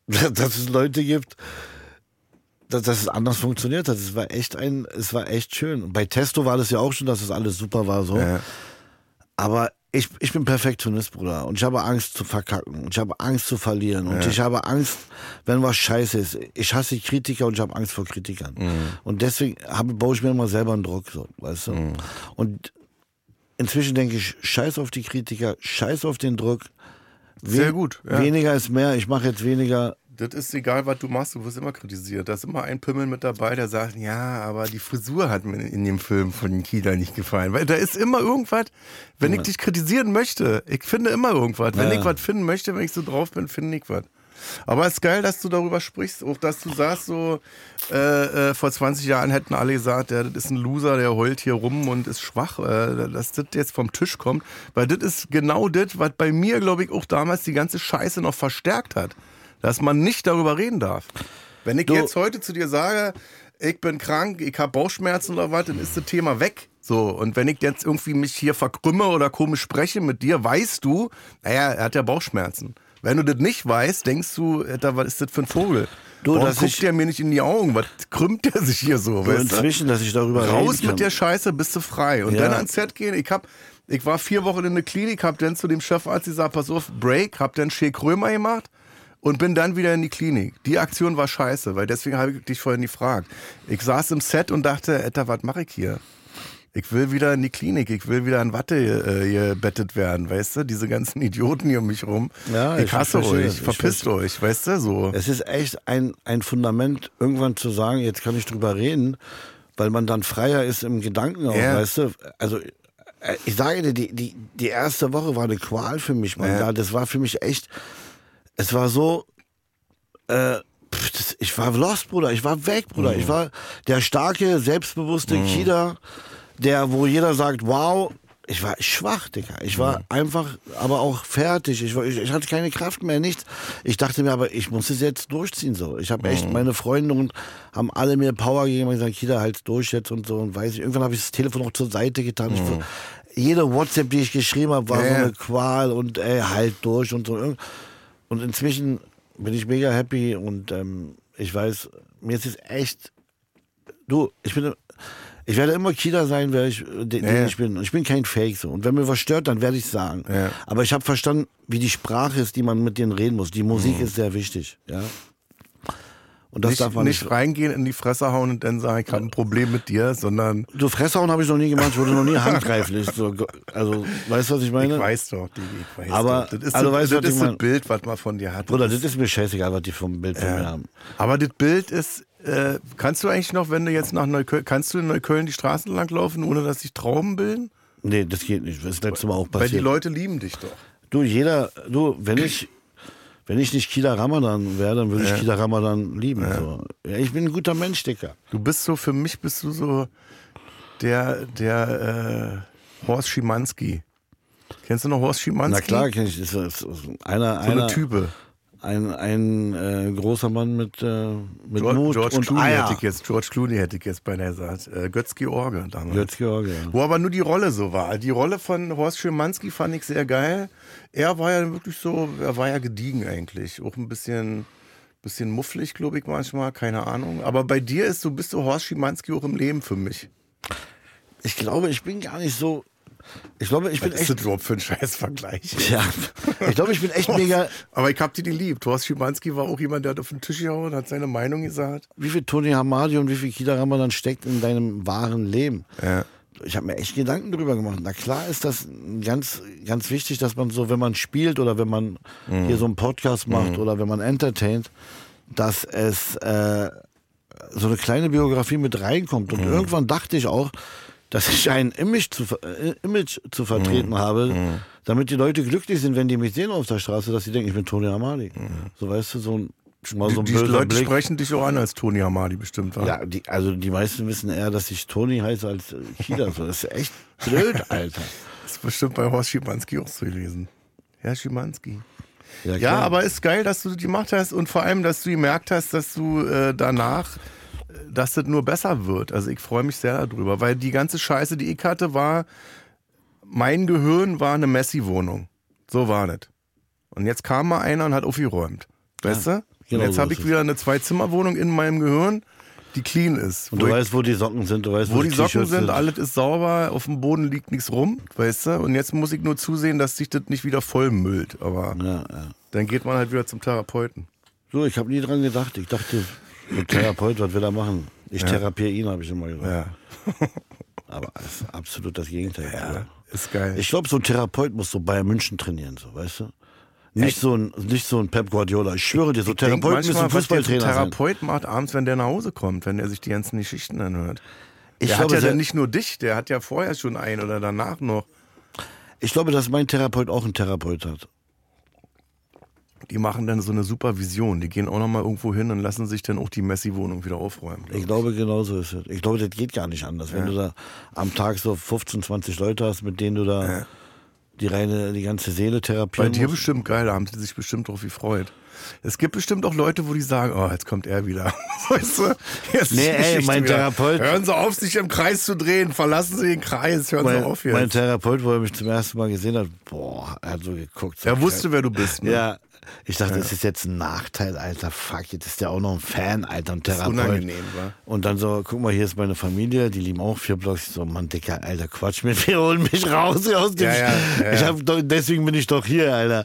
dass es Leute gibt, dass, dass es anders funktioniert hat. Es war echt ein, es war echt schön. Und bei Testo war das ja auch schon, dass es alles super war so. Ja. Aber ich, ich bin Perfektionist, Bruder. Und ich habe Angst zu verkacken. Und ich habe Angst zu verlieren. Und ich habe Angst, wenn was scheiße ist. Ich hasse Kritiker und ich habe Angst vor Kritikern. Und deswegen habe, baue ich mir immer selber einen Druck, so, weißt du? Und inzwischen denke ich, scheiß auf die Kritiker, scheiß auf den Druck. Sehr gut, ja. Weniger ist mehr. Ich mache jetzt weniger. Das ist egal, was du machst, du wirst immer kritisiert. Da ist immer ein Pimmel mit dabei, der sagt, ja, aber die Frisur hat mir in dem Film von den Kida nicht gefallen. Weil da ist immer irgendwas, wenn ich dich kritisieren möchte, ich finde immer irgendwas. Wenn Ja. ich was finden möchte, wenn ich so drauf bin, finde ich was. Aber es ist geil, dass du darüber sprichst, auch dass du sagst, so äh, äh, vor 20 Jahren hätten alle gesagt, der, das ist ein Loser, der heult hier rum und ist schwach, äh, dass das jetzt vom Tisch kommt. Weil das ist genau das, was bei mir, glaube ich, auch damals die ganze Scheiße noch verstärkt hat. Dass man nicht darüber reden darf. Wenn ich Du- jetzt heute zu dir sage, ich bin krank, ich habe Bauchschmerzen oder was, dann ist das Thema weg. So, und wenn ich jetzt irgendwie mich hier verkrümme oder komisch spreche mit dir, weißt du, naja, er hat ja Bauchschmerzen. Wenn du das nicht weißt, denkst du, Alter, was ist das für ein Vogel? Du, Warum dass guckt der mir nicht in die Augen? Was krümmt der sich hier so? Du? inzwischen, dass ich darüber Raus reden kann. mit der Scheiße, bist du frei. Und Ja. dann ans Set gehen. Ich hab, ich war vier Wochen in der Klinik, hab dann zu dem Chefarzt gesagt, pass auf, Break, hab dann Shea Krömer gemacht und bin dann wieder in die Klinik. Die Aktion war scheiße, weil deswegen habe ich dich vorhin gefragt. Ich saß im Set und dachte, Alter, was mache ich hier? Ich will wieder in die Klinik, ich will wieder in Watte äh, gebettet werden, weißt du? Diese ganzen Idioten hier um mich rum. Ja, ich ich hasse verstehe euch, verpisst verstehe. euch, weißt du? So. Es ist echt ein, ein Fundament, irgendwann zu sagen, jetzt kann ich drüber reden, weil man dann freier ist im Gedanken auch, Ja. weißt du? Also, äh, ich sage dir, die, die, die erste Woche war eine Qual für mich, Mann. Ja. Das war für mich echt, es war so, äh, pff, das, ich war lost, Bruder. Ich war weg, Bruder. Mhm. Ich war der starke, selbstbewusste Kida, der, wo jeder sagt, wow, ich war schwach, Digga. Ich Mhm. war einfach, aber auch fertig. Ich, war, ich, ich hatte keine Kraft mehr, nichts. Ich dachte mir, aber ich muss es jetzt durchziehen so. Ich habe Mhm. echt meine Freunde und haben alle mir Power gegeben und gesagt, Kida, halt durch jetzt und so. Und weiß ich, irgendwann habe ich das Telefon auch zur Seite getan. Ich, jede WhatsApp, die ich geschrieben habe, war Mhm. Ja, so eine Qual und ey, halt durch und so. Und inzwischen bin ich mega happy und ähm, ich weiß, mir ist es echt, du, ich bin, ich werde immer Kida sein, wer ich, äh, den, Ja, ich bin. Und ich bin kein Fake so. Und wenn mir was stört, dann werde ich sagen. Ja. Aber ich habe verstanden, wie die Sprache ist, die man mit denen reden muss. Die Musik ist sehr wichtig, ja. Und das nicht, darf man nicht nicht. reingehen in die Fresse hauen und dann sagen, ich habe ein Problem mit dir, sondern Du Fresshauen habe ich noch nie gemacht, ich wurde noch nie handgreiflich. So, also, weißt du, was ich meine? Ich weiß doch, Digi, ich weiß Aber- doch. Das ist, also das, weißt das, ich ist mein? Bild, was man von dir hat. Bruder, das ist mir scheißegal, was die vom Bild von mir ja. haben. Aber das Bild ist, äh, kannst du eigentlich noch, wenn du jetzt nach Neukölln, kannst du in Neukölln die Straßen lang laufen, ohne dass sich Trauben bilden? Nee, das geht nicht. Das ist letztes Mal auch Weil die passiert. Leute lieben dich doch. Du, jeder, du, wenn ich, wenn ich nicht Kida Ramadan wäre, dann würde ich Kida Ramadan lieben. So. Ja, ich bin ein guter Mensch, Dicker. Du bist so, für mich bist du so der, der äh, Horst Schimanski. Kennst du noch Horst Schimanski? Na klar, kenn ich, das ist, einer, So eine einer, Type. Ein, ein äh, großer Mann mit, äh, mit George, Mut George und Clooney Eier. hätte ich jetzt, George Clooney hätte ich jetzt beinahe gesagt. Äh, Götz George damals. Götz George, ja. Wo aber nur die Rolle so war. Die Rolle von Horst Schimanski fand ich sehr geil. Er war ja wirklich so, er war ja gediegen eigentlich. Auch ein bisschen, bisschen mufflig, glaube ich manchmal, keine Ahnung. Aber bei dir ist so, bist du Horst Schimanski auch im Leben für mich. Ich glaube, ich bin gar nicht so. Ich glaube, ich bin Was ist echt. das überhaupt für ein Scheißvergleich? Ja, ich glaube, ich bin echt mega. Aber ich hab die geliebt. Horst Schimanski war auch jemand, der hat auf den Tisch gehauen, hat seine Meinung gesagt. Wie viel Tony Hamadi und wie viel Kida Ramadan steckt in deinem wahren Leben? Ja. Ich habe mir echt Gedanken drüber gemacht. Na klar ist das ganz, ganz wichtig, dass man so, wenn man spielt oder wenn man hier so einen Podcast macht oder wenn man entertaint, dass es äh, so eine kleine Biografie mit reinkommt. Und irgendwann dachte ich auch, dass ich ein Image zu, äh, Image zu vertreten habe, damit die Leute glücklich sind, wenn die mich sehen auf der Straße, dass sie denken, ich bin Tony Hamadi. So weißt du, so ein, schon mal so ein die böser Leute Blick. sprechen dich auch an als Tony Hamadi bestimmt. wa? Ja, die, also die meisten wissen eher, dass ich Tony heiße als äh, Kida. So, Das ist echt blöd, Alter. Das ist bestimmt bei Horst Schimanski auch so gewesen. Herr Schimanski. Ja, klar. aber ist geil, dass du das gemacht hast und vor allem, dass du gemerkt hast, dass du äh, danach, dass das nur besser wird. Also ich freue mich sehr darüber, weil die ganze Scheiße, die ich hatte, war, mein Gehirn war eine Messi-Wohnung. So war das. Und jetzt kam mal einer und hat aufgeräumt. Weißt du? genau und jetzt so habe ich wieder eine Zwei-Zimmer-Wohnung in meinem Gehirn, die clean ist. Und wo du weißt, wo die Socken sind, du weißt, wo die das Socken T-Shirts sind, alles ist sauber, auf dem Boden liegt nichts rum, weißt du? Und jetzt muss ich nur zusehen, dass sich das nicht wieder vollmüllt. Aber Ja, ja. dann geht man halt wieder zum Therapeuten. So, ich habe nie dran gedacht. Ich dachte, ein Therapeut, was will er machen? Ich therapiere ihn, habe ich immer gesagt. Ja, Aber das absolut das Gegenteil. ja ist geil. Ich glaube, so ein Therapeut muss so Bayern München trainieren, so, weißt du? Nicht so, ein, nicht so ein Pep Guardiola. Ich schwöre dir, so Therapeuten manchmal, müssen was der Fußballtrainer sein. Therapeut macht abends, wenn der nach Hause kommt, wenn er sich die ganzen Geschichten anhört. Ich der glaube, hat ja dann nicht nur dich, der hat ja vorher schon einen oder danach noch. ich glaube, dass mein Therapeut auch einen Therapeut hat. Die machen dann so eine Supervision. Die gehen auch nochmal irgendwo hin und lassen sich dann auch die Messi-Wohnung wieder aufräumen. glaub Ich glaube, genauso ist es. Ich glaube, das geht gar nicht anders. Wenn du da am Tag so 15, 20 Leute hast, mit denen du da die reine, die ganze Seele Bei therapieren dir musst. bestimmt geil, da haben sie sich bestimmt drauf gefreut. Es gibt bestimmt auch Leute, wo die sagen, oh, jetzt kommt er wieder. Weißt du? Jetzt Nee, ey, mein wieder. Therapeut- Hören Sie auf, sich im Kreis zu drehen. Verlassen Sie den Kreis. Hören Mein, Sie auf mein jetzt. Therapeut, wo er mich zum ersten Mal gesehen hat, boah, er hat so geguckt. So Er wusste, wer du bist. Ne? Ja. Ich dachte, das ist jetzt ein Nachteil, Alter. Fuck, jetzt ist der auch noch ein Fan, Alter, ein Das ist Therapeut. unangenehm, wa? Und dann so, guck mal, hier ist meine Familie, die lieben auch vier Blocks. Ich so, Mann, Dicker, Alter, Quatsch mit mir, hol mich raus hier aus dem. Ja, ja, ja, ich ja. hab deswegen bin ich doch hier, Alter.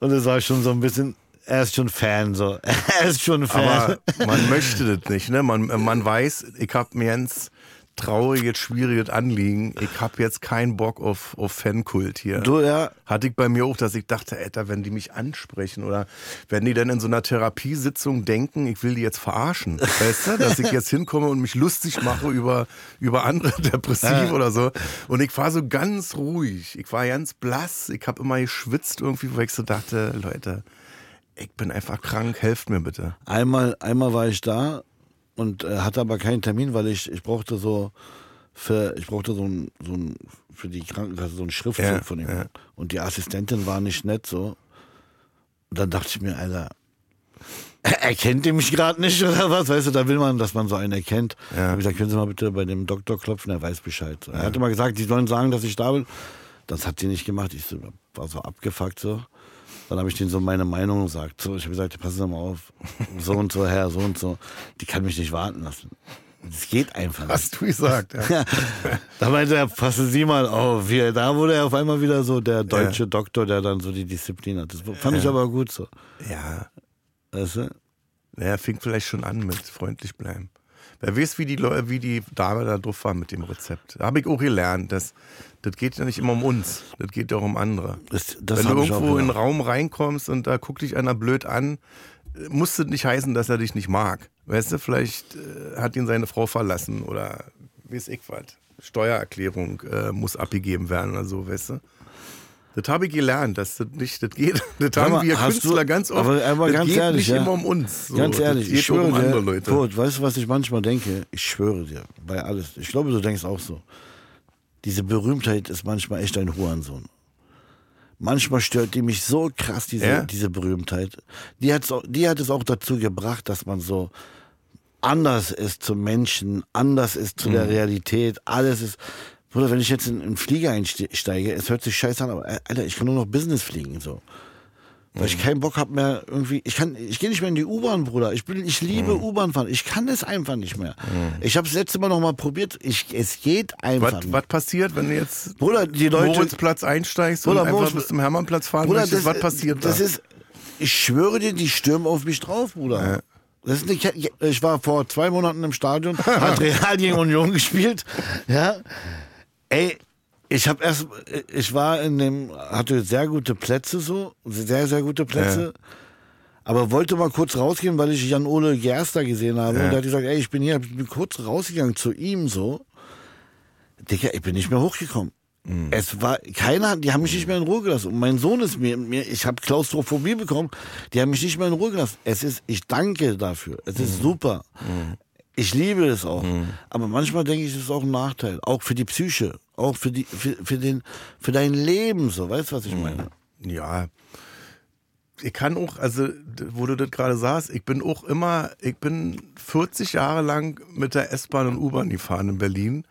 Und es war schon so ein bisschen, er ist schon Fan, so. Er ist schon Fan. Aber man möchte das nicht. Ne? Man, man weiß, ich habe mir ganz trauriges, schwieriges Anliegen. Ich habe jetzt keinen Bock auf, auf Fankult hier. du, ja, Hatte ich bei mir auch, dass ich dachte, Alter, wenn die mich ansprechen oder wenn die dann in so einer Therapiesitzung denken, ich will die jetzt verarschen, weißt du, dass ich jetzt hinkomme und mich lustig mache über, über andere Depressiv oder so. Und ich war so ganz ruhig, ich war ganz blass, ich habe immer geschwitzt irgendwie, wo ich so dachte, Leute, ich bin einfach krank, helft mir bitte. Einmal, einmal war ich da und äh, hatte aber keinen Termin, weil ich, ich brauchte so für, ich brauchte so ein, so ein für die Krankenkasse so ein Schriftzug Ja, von ihm. ja. Und die Assistentin war nicht nett so. Und dann dachte ich mir, Alter, erkennt ihr mich gerade nicht oder was? Weißt du, da will man, dass man so einen erkennt. Ja. Ja. Ich hab gesagt, können Sie mal bitte bei dem Doktor klopfen, er weiß Bescheid. Er hatte mal gesagt, die sollen sagen, dass ich da bin. Das hat sie nicht gemacht. Ich so, war so abgefuckt so. Dann habe ich denen so meine Meinung gesagt. So, ich habe gesagt, passen Sie mal auf. So und so, Herr, so und so. Die kann mich nicht warten lassen. Das geht einfach nicht. Hast du gesagt, ja. Da meinte er, passen Sie mal auf. Hier, da wurde er auf einmal wieder so der deutsche Doktor, der dann so die Disziplin hat. Das fand ich aber gut so. Ja, Weißt du? er fing vielleicht schon an mit freundlich bleiben. Wer weiß, wie die, Leute, wie die Dame da drauf war mit dem Rezept. Da habe ich auch gelernt, dass das geht ja nicht immer um uns, das geht ja auch um andere. Das, das Wenn du irgendwo in einen. Raum reinkommst und da guckt dich einer blöd an, muss das nicht heißen, dass er dich nicht mag. Weißt du, vielleicht äh, hat ihn seine Frau verlassen oder weiß ich was. Steuererklärung äh, muss abgegeben werden oder so, weißt du. Das habe ich gelernt, dass das nicht, das geht. Das Sag haben mal, wir hast Künstler du- ganz oft. aber- aber das ganz geht ehrlich, nicht ja. immer um uns. So. Ganz ehrlich, ich schwöre um andere dir, Leute. Kurt, weißt du, was ich manchmal denke? Ich schwöre dir, bei alles. Ich glaube, du denkst auch so. Diese Berühmtheit ist manchmal echt ein Hurensohn. Manchmal stört die mich so krass, diese, Ja? diese Berühmtheit. Die, hat's die hat es auch dazu gebracht, dass man so anders ist zum Menschen, anders ist zu Mhm. der Realität. Alles ist. Bruder, wenn ich jetzt in einen Flieger einsteige, es hört sich scheiße an, aber äh, Alter, ich kann nur noch Business fliegen. so. Weil ich keinen Bock habe mehr irgendwie. Ich kann, ich gehe nicht mehr in die U-Bahn, Bruder. Ich bin, ich liebe U-Bahn fahren. Ich kann es einfach nicht mehr. Ich habe es letzte Mal noch mal probiert. Ich, es geht einfach Was, nicht. was passiert, wenn du jetzt Bruder, die Leute. Moritzplatz einsteigst Bruder, und einfach Moritz- bis zum Hermannplatz fahren Bruder, möchtest? das, Was passiert das da? ist, ich schwöre dir, die stürmen auf mich drauf, Bruder. Das ist nicht, ich war vor zwei Monaten im Stadion, hat Real gegen Union gespielt. Ja. Ey, ich habe erst, ich war in dem, hatte sehr gute Plätze so, sehr, sehr gute Plätze. Aber wollte mal kurz rausgehen, weil ich Jan-Ole Gerster gesehen habe. Und der hat gesagt, ey, ich bin hier, ich bin kurz rausgegangen zu ihm so. Digga, ich bin nicht mehr hochgekommen. Es war keiner, die haben mich nicht mehr in Ruhe gelassen. Und mein Sohn ist mir, mir ich habe Klaustrophobie bekommen, die haben mich nicht mehr in Ruhe gelassen. Es ist, ich danke dafür. Es ist super. Ich liebe es auch. Aber manchmal denke ich, es ist auch ein Nachteil. Auch für die Psyche. Auch für die, für, für den, für dein Leben so. Weißt du, was ich meine? Ja. Ich kann auch, also, wo du das gerade sagst, ich bin auch immer, ich bin 40 Jahre lang mit der S-Bahn und U-Bahn gefahren in Berlin.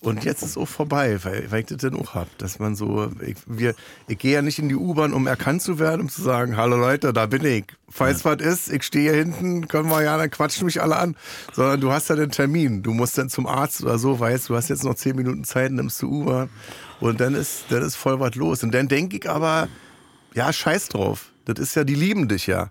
Und jetzt ist es auch vorbei, weil, weil ich das dann auch hab, dass man so, ich, wir, ich gehe ja nicht in die U-Bahn, um erkannt zu werden, um zu sagen, hallo Leute, da bin ich. Falls was ist, ich stehe hier hinten, können wir ja, dann quatschen mich alle an. Sondern du hast ja den Termin, du musst dann zum Arzt oder so, weißt du, hast jetzt noch 10 Minuten Zeit, nimmst du U-Bahn und dann ist, dann ist voll was los. Und dann denke ich aber, ja, scheiß drauf. Das ist ja, die lieben dich ja.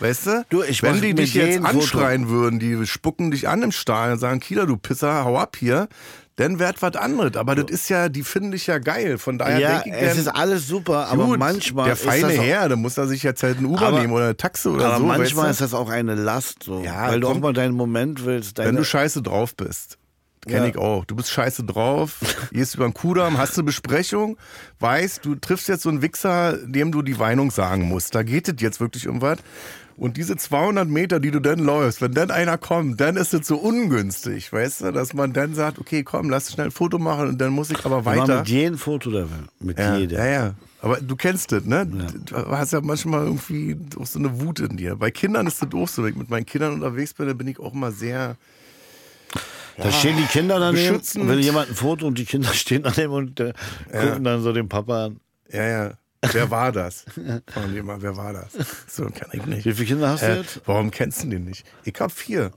Weißt du? Du, Wenn die dich jetzt jedem Foto. anschreien würden, die spucken dich an im Stadion und sagen, Kieler, du Pisser, hau ab hier, dann wär was anderes. Aber das ist ja, die finden dich ja geil. Von daher Ja, denke ich, es dann, ist alles super, aber gut, manchmal der ist feine das auch, Herr, da muss er sich jetzt halt eine U-Bahn Aber- nehmen oder eine Taxe oder aber so. manchmal weißt ist das auch eine Last, so, Ja, weil du auch mal deinen Moment willst. du? Wenn du scheiße drauf bist. Kenn Ja. ich auch. Du bist scheiße drauf, gehst über den Kudamm, hast eine Besprechung, weißt, du triffst jetzt so einen Wichser, dem du die Weinung sagen musst. Da geht es jetzt wirklich um was. Und diese 200 Meter, die du dann läufst, wenn dann einer kommt, dann ist es so ungünstig, weißt du, dass man dann sagt, okay, komm, lass schnell ein Foto machen und dann muss ich aber weiter. mit jedem Foto da, mit Ja, jedem. ja, ja. Aber du kennst das, ne? Du hast ja manchmal irgendwie auch so eine Wut in dir. Bei Kindern ist das auch so. Wenn ich mit meinen Kindern unterwegs bin, dann bin ich auch immer sehr. Da stehen die Kinder daneben beschützend. wenn jemand ein Foto und die Kinder stehen daneben und äh, gucken dann so den Papa an. Ja, ja. Wer war das? Fragen die mal, wer war das? So kann ich nicht. Wie viele Kinder hast du Äh, jetzt? warum kennst du den nicht? Ich hab vier.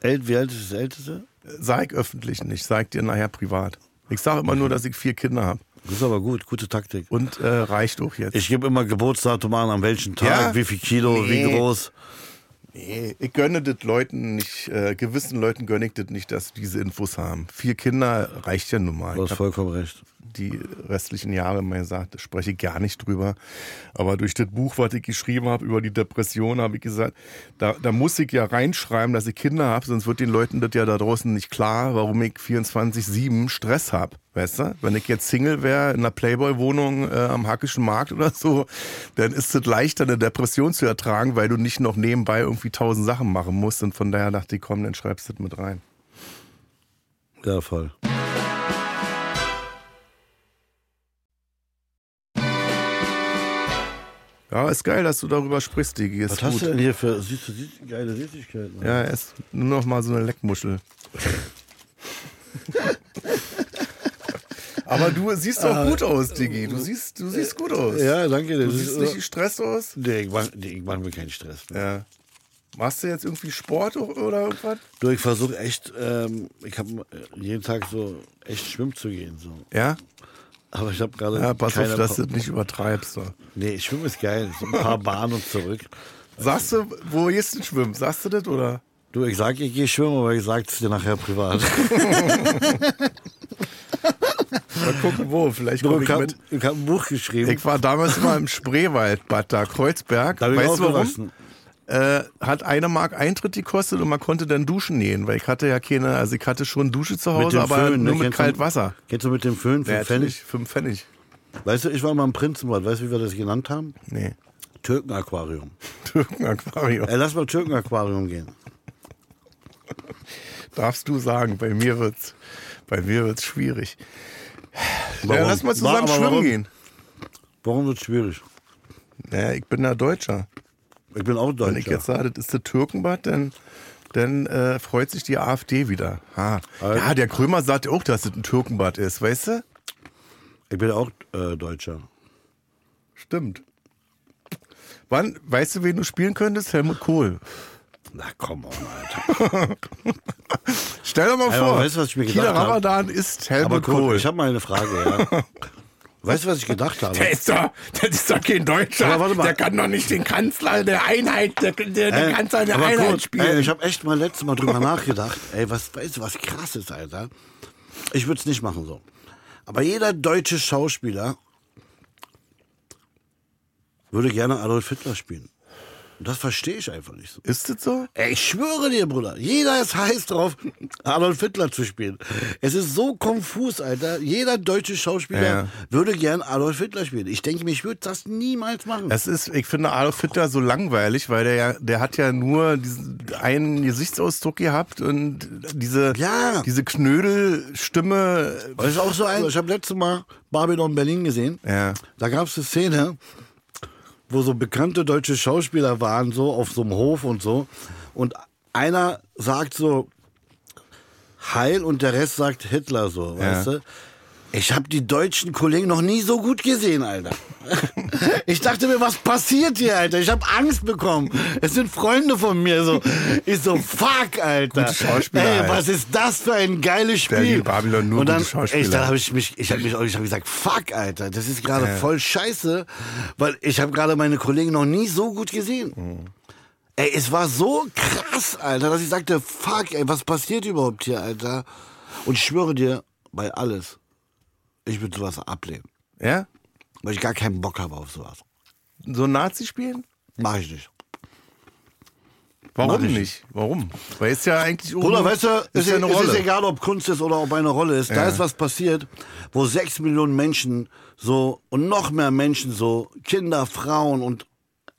El wie alt ist das Älteste? Sag ich öffentlich nicht, sag dir nachher privat. Ich sage immer nur, dass ich vier Kinder habe. Das ist aber gut, gute Taktik. Und äh, reicht auch jetzt. Ich gebe immer Geburtsdatum an, an welchem Tag, Ja? wie viel Kilo, Nee. wie groß. Nee, ich gönne das Leuten nicht, äh, gewissen Leuten gönne ich das nicht, dass sie diese Infos haben. Vier Kinder reicht ja nun mal. Du hast vollkommen recht. Die restlichen Jahre mal gesagt, da spreche ich gar nicht drüber. Aber durch das Buch, was ich geschrieben habe über die Depression, habe ich gesagt, da, da muss ich ja reinschreiben, dass ich Kinder habe, sonst wird den Leuten das ja da draußen nicht klar, warum ich 24-7 Stress habe. Weißt du? Wenn ich jetzt Single wäre in einer Playboy-Wohnung äh, am Hackischen Markt oder so, dann ist es leichter, eine Depression zu ertragen, weil du nicht noch nebenbei irgendwie tausend Sachen machen musst. Und von daher dachte ich, komm, dann schreibst du das mit rein. Ja, voll. Ja, ist geil, dass du darüber sprichst, Digi. Ist Was gut. hast du denn hier für du, siehst, geile Süßigkeiten? Ja, er ist nur noch mal so eine Leckmuschel. Aber du siehst doch gut aus, Diggi. Du siehst, du siehst gut aus. Ja, danke. Du siehst nicht gestresst aus. nee, ich mach, nee, mach mir keinen Stress. Ja. Machst du jetzt irgendwie Sport oder irgendwas? Du, ich versuche echt, ähm, ich habe jeden Tag so echt schwimmen zu gehen. So. Ja? Aber ich habe gerade. Ja, pass auf, dass du das nicht übertreibst. So. Nee, schwimmen ist geil. So ein paar Bahnen und zurück. Sagst du, wo gehst du schwimmen? Sagst du das oder? Du, ich sag, ich gehe schwimmen, aber ich sag's dir nachher privat. Mal gucken, wo. Vielleicht komme ich ich habe mit. hab ein Buch geschrieben. Ich war damals mal im Spreewaldbad da, Kreuzberg. da ich weißt du warum? Äh, hat eine Mark Eintritt gekostet und man konnte dann duschen gehen, weil ich hatte ja keine, also ich hatte schon Dusche zu Hause, aber Föhn, nur ne? mit Kennst du- kalt Wasser. Kennst du mit dem Föhn Ja, Pfennig? fünf Pfennig. Weißt du, ich war mal im Prinzenbad. Weißt du, wie wir das genannt haben? Nee, Türkenaquarium. Türkenaquarium. Ey, lass mal Türkenaquarium gehen. Darfst du sagen, bei mir wird's, bei mir wird's schwierig. Ja, lass mal zusammen Wa- aber schwimmen warum? gehen. Warum wird es schwierig? Naja, ich bin ja Deutscher. Ich bin auch Wenn ich Deutscher. jetzt sage, das ist der Türkenbad, dann, dann äh, freut sich die AfD wieder. Ha. Also- Ja, der Krömer sagt auch, dass es ein Türkenbad ist, weißt du? Ich bin auch äh, Deutscher. Stimmt. Wann, weißt du, wen du spielen könntest? Helmut Kohl. Na komm on, Alter. Stell dir mal vor, weißt was ich mir hab? Ramadan ist Helmut Aber Kohl. cool, ich habe mal eine Frage, ja. Weißt du, was ich gedacht habe? Der ist doch, der ist doch kein Deutscher. Aber warte mal. Der kann doch nicht den Kanzler der Einheit, der, der, der Ey, Kanzler der Einheit gut, spielen. Ey, ich habe echt mal letztes Mal drüber nachgedacht. Ey, was, weißt du, was krass ist, Alter? Ich würde es nicht machen so. Aber jeder deutsche Schauspieler würde gerne Adolf Hitler spielen. Das verstehe ich einfach nicht so. ist das so? Ey, ich schwöre dir, Bruder, jeder ist heiß drauf, Adolf Hitler zu spielen. Es ist so konfus, Alter. Jeder deutsche Schauspieler Ja. würde gern Adolf Hitler spielen. Ich denke mir, ich würde das niemals machen. Es ist, ich finde Adolf Hitler so langweilig, weil der ja, der hat ja nur diesen einen Gesichtsausdruck gehabt und diese, Ja. diese Knödelstimme. Das ist auch so ein. Ich habe letztes Mal Babylon Berlin gesehen. Ja. Da gab es eine Szene, wo so bekannte deutsche Schauspieler waren, so auf so einem Hof und so. Und einer sagt so Heil und der Rest sagt Hitler so, weißt du? Ich habe die deutschen Kollegen noch nie so gut gesehen, Alter. Ich dachte mir, was passiert hier, Alter? Ich habe Angst bekommen. Es sind Freunde von mir so. Ich so, fuck, Alter. Gute Schauspieler Ey, was ist das für ein geiles Spiel? Babylon, nur und dann, dann habe ich mich, ich habe mich, ich habe gesagt, fuck, Alter, das ist gerade voll scheiße, weil ich habe gerade meine Kollegen noch nie so gut gesehen. Mhm. Ey, es war so krass, Alter, dass ich sagte, fuck, ey, was passiert überhaupt hier, Alter? Und ich schwöre dir, bei alles, ich würde sowas ablehnen, Ja? weil ich gar keinen Bock habe auf sowas. So Nazi spielen? Mach ich nicht. Warum nicht? Warum? Weil ist ja eigentlich. Bruder, weißt du, ist es, ja eine es Rolle. ist egal, ob Kunst ist oder ob eine Rolle ist. Da Ja. ist was passiert, wo sechs Millionen Menschen so und noch mehr Menschen so, Kinder, Frauen und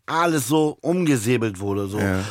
alles so umgesäbelt wurde. So. Ja.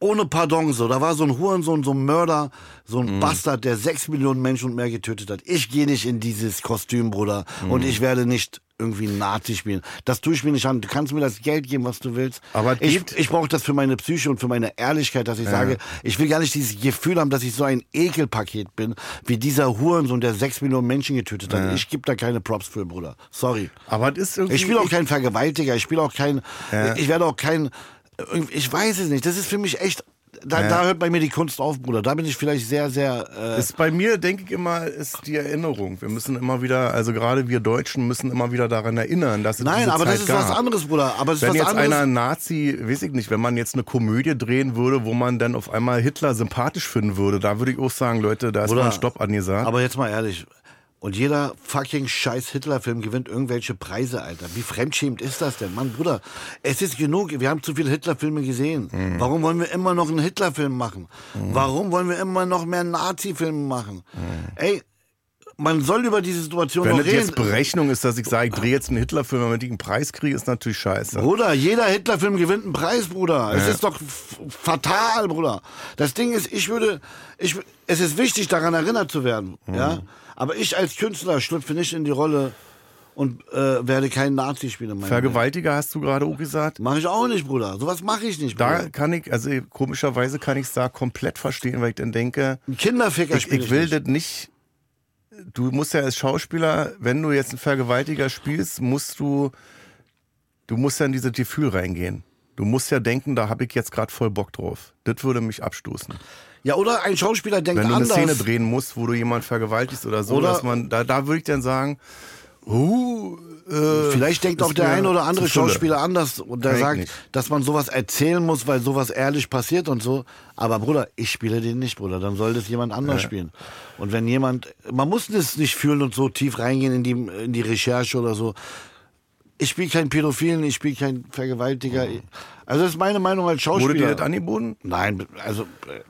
Ohne Pardon so. Da war so ein Hurensohn, so ein Mörder, so ein Mhm. Bastard, der sechs Millionen Menschen und mehr getötet hat. Ich gehe nicht in dieses Kostüm, Bruder. Mhm. Und ich werde nicht irgendwie Nazi spielen. Das tue ich mir nicht an. Du kannst mir das Geld geben, was du willst. Aber ich, ich brauche das für meine Psyche und für meine Ehrlichkeit, dass ich sage, ich will gar nicht dieses Gefühl haben, dass ich so ein Ekelpaket bin, wie dieser Hurensohn, der sechs Millionen Menschen getötet hat. Ich gebe da keine Props für, Bruder. Sorry. Aber das ist irgendwie. Ich spiele auch kein Vergewaltiger, ich spiele auch kein, Ja. ich werde auch kein, ich weiß es nicht. Das ist für mich echt, da, da hört bei mir die Kunst auf, Bruder. Da bin ich vielleicht sehr, sehr, äh, Ist bei mir, denke ich immer, ist die Erinnerung. Wir müssen immer wieder, also gerade wir Deutschen müssen immer wieder daran erinnern, dass es nein, aber Zeit das ist gab. was anderes, Bruder. Aber es ist Wenn was jetzt anderes. einer Nazi, weiß ich nicht, wenn man jetzt eine Komödie drehen würde, wo man dann auf einmal Hitler sympathisch finden würde, da würde ich auch sagen, Leute, da ist Bruder, mal ein Stopp angesagt. Aber jetzt mal ehrlich. Und jeder fucking scheiß Hitler-Film gewinnt irgendwelche Preise, Alter. Wie fremdschämend ist das denn? Mann, Bruder, es ist genug. Wir haben zu viele Hitler-Filme gesehen. Mhm. Warum wollen wir immer noch einen Hitler-Film machen? Warum wollen wir immer noch mehr Nazi-Filme machen? Ey, man soll über diese Situation wenn noch reden. jetzt Berechnung ist, dass ich sage, ich drehe jetzt einen Hitlerfilm, damit ich einen Preis kriege, ist natürlich scheiße. Bruder, jeder Hitlerfilm gewinnt einen Preis, Bruder. Es Ja. ist doch fatal, Bruder. Das Ding ist, ich würde, ich, es ist wichtig, daran erinnert zu werden, Mhm. ja. Aber ich als Künstler schlüpfe nicht in die Rolle und äh, werde kein Nazi spielen. Vergewaltiger hast du gerade auch gesagt. Mach ich auch nicht, Bruder. Sowas mache ich nicht, Da Bruder. kann ich, also komischerweise kann ich es da komplett verstehen, weil ich dann denke, Ein Kinderficker ich, spiele ich will das nicht. Du musst ja als Schauspieler, wenn du jetzt einen Vergewaltiger spielst, musst du, du musst ja in dieses Gefühl reingehen. Du musst ja denken, da habe ich jetzt gerade voll Bock drauf. Das würde mich abstoßen. Ja, oder ein Schauspieler denkt Wenn du eine anders. Szene drehen musst, wo du jemanden vergewaltigst oder so, Oder- dass man, da, da würde ich dann sagen, uh, äh, Vielleicht denkt auch der ein oder andere. Schauspieler anders und der Denk sagt, nicht. dass man sowas erzählen muss, weil sowas ehrlich passiert und so. Aber Bruder, ich spiele den nicht, Bruder. Dann soll das jemand anders spielen. Und wenn jemand, man muss das nicht fühlen und so tief reingehen in die, in die Recherche oder so. Ich spiele keinen Pädophilen, ich spiele keinen Vergewaltiger. Also das ist meine Meinung als Wurde Schauspieler. dir das angeboten? Nein, also äh,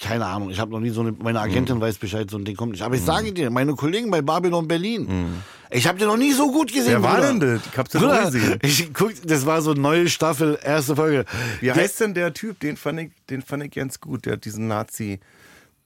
keine Ahnung. Ich habe noch nie so eine. Meine Agentin weiß Bescheid, so ein Ding kommt nicht. Aber ich Mhm. sage dir, meine Kollegen bei Babylon Berlin. Ich habe den noch nie so gut gesehen. Wer war Bruder. denn das? Ich hab's Bruder, gesehen. Ich guck, das war so eine neue Staffel, erste Folge. Wie Der- heißt denn der Typ? Den fand ich, den fand ich ganz gut. Der hat diesen Nazi.